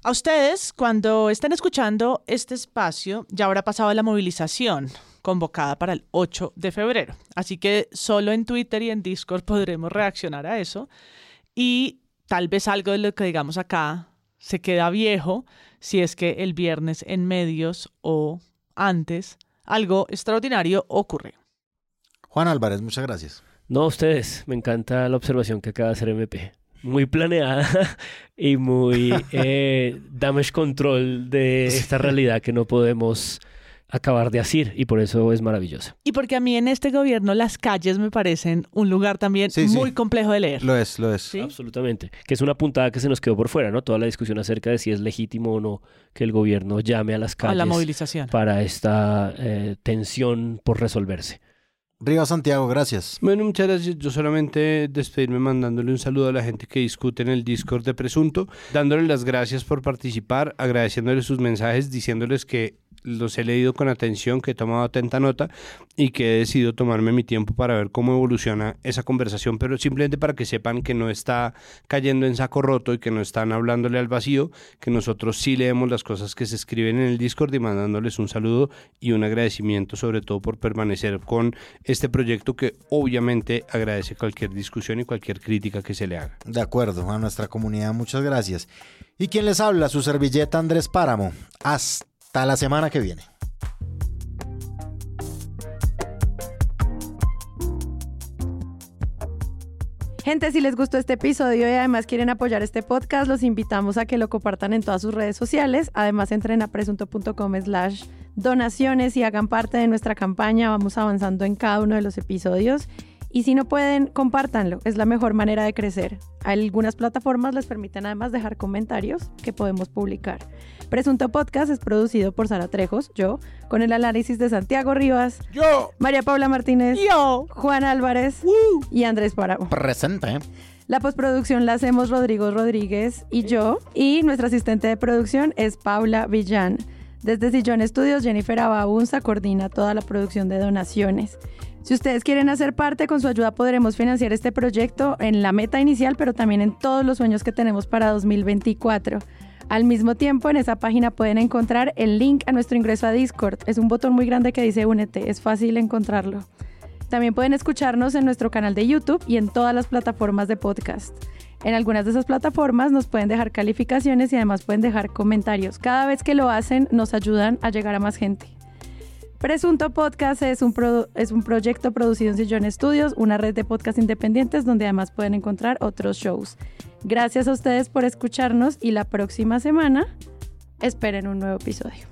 A ustedes, cuando estén escuchando este espacio, ya habrá pasado la movilización convocada para el 8 de febrero. Así que solo en Twitter y en Discord podremos reaccionar a eso. Y tal vez algo de lo que digamos acá se queda viejo si es que el viernes en medios o antes algo extraordinario ocurre. Juan Álvarez, muchas gracias. No, ustedes, me encanta la observación que acaba de hacer MP. Muy planeada y muy eh, damage control de esta realidad que no podemos acabar de asir y por eso es maravillosa. Y porque a mí en este gobierno las calles me parecen un lugar también Sí, sí. muy complejo de leer. Lo es, lo es. ¿Sí? Absolutamente. Que es una puntada que se nos quedó por fuera, ¿no? Toda la discusión acerca de si es legítimo o no que el gobierno llame a las A calles la movilización. para esta eh, tensión por resolverse. Rivas Santiago, gracias. Bueno, muchas gracias. Yo solamente despedirme mandándole un saludo a la gente que discute en el Discord de Presunto, dándole las gracias por participar, agradeciéndoles sus mensajes, diciéndoles que los he leído con atención, que he tomado atenta nota y que he decidido tomarme mi tiempo para ver cómo evoluciona esa conversación, pero simplemente para que sepan que no está cayendo en saco roto y que no están hablándole al vacío, que nosotros sí leemos las cosas que se escriben en el Discord y mandándoles un saludo y un agradecimiento sobre todo por permanecer con este proyecto que obviamente agradece cualquier discusión y cualquier crítica que se le haga. De acuerdo, a nuestra comunidad, muchas gracias. ¿Y quién les habla? Su servilleta Andrés Páramo. Hasta la semana que viene. Gente, si les gustó este episodio y además quieren apoyar este podcast, los invitamos a que lo compartan en todas sus redes sociales. Además, entren a presunto.com slash donaciones y hagan parte de nuestra campaña. Vamos avanzando en cada uno de los episodios. Y si no pueden, compártanlo. Es la mejor manera de crecer. Algunas plataformas les permiten además dejar comentarios que podemos publicar. Presunto Podcast es producido por Sara Trejos, yo, con el análisis de Santiago Rivas, yo, María Paula Martínez, yo, Juan Álvarez y Andrés Páramo. Presente. La postproducción la hacemos Rodrigo Rodríguez y yo, y nuestra asistente de producción es Paula Villán. Desde Sillón Estudios, Jennifer Ababunza coordina toda la producción de donaciones. Si ustedes quieren hacer parte, con su ayuda podremos financiar este proyecto en la meta inicial, pero también en todos los sueños que tenemos para 2024. Al mismo tiempo, en esa página pueden encontrar el link a nuestro ingreso a Discord. Es un botón muy grande que dice Únete, es fácil encontrarlo. También pueden escucharnos en nuestro canal de YouTube y en todas las plataformas de podcast. En algunas de esas plataformas nos pueden dejar calificaciones y además pueden dejar comentarios. Cada vez que lo hacen nos ayudan a llegar a más gente. Presunto Podcast es un, proyecto producido en Sillón Studios, una red de podcast independientes donde además pueden encontrar otros shows. Gracias a ustedes por escucharnos y la próxima semana esperen un nuevo episodio.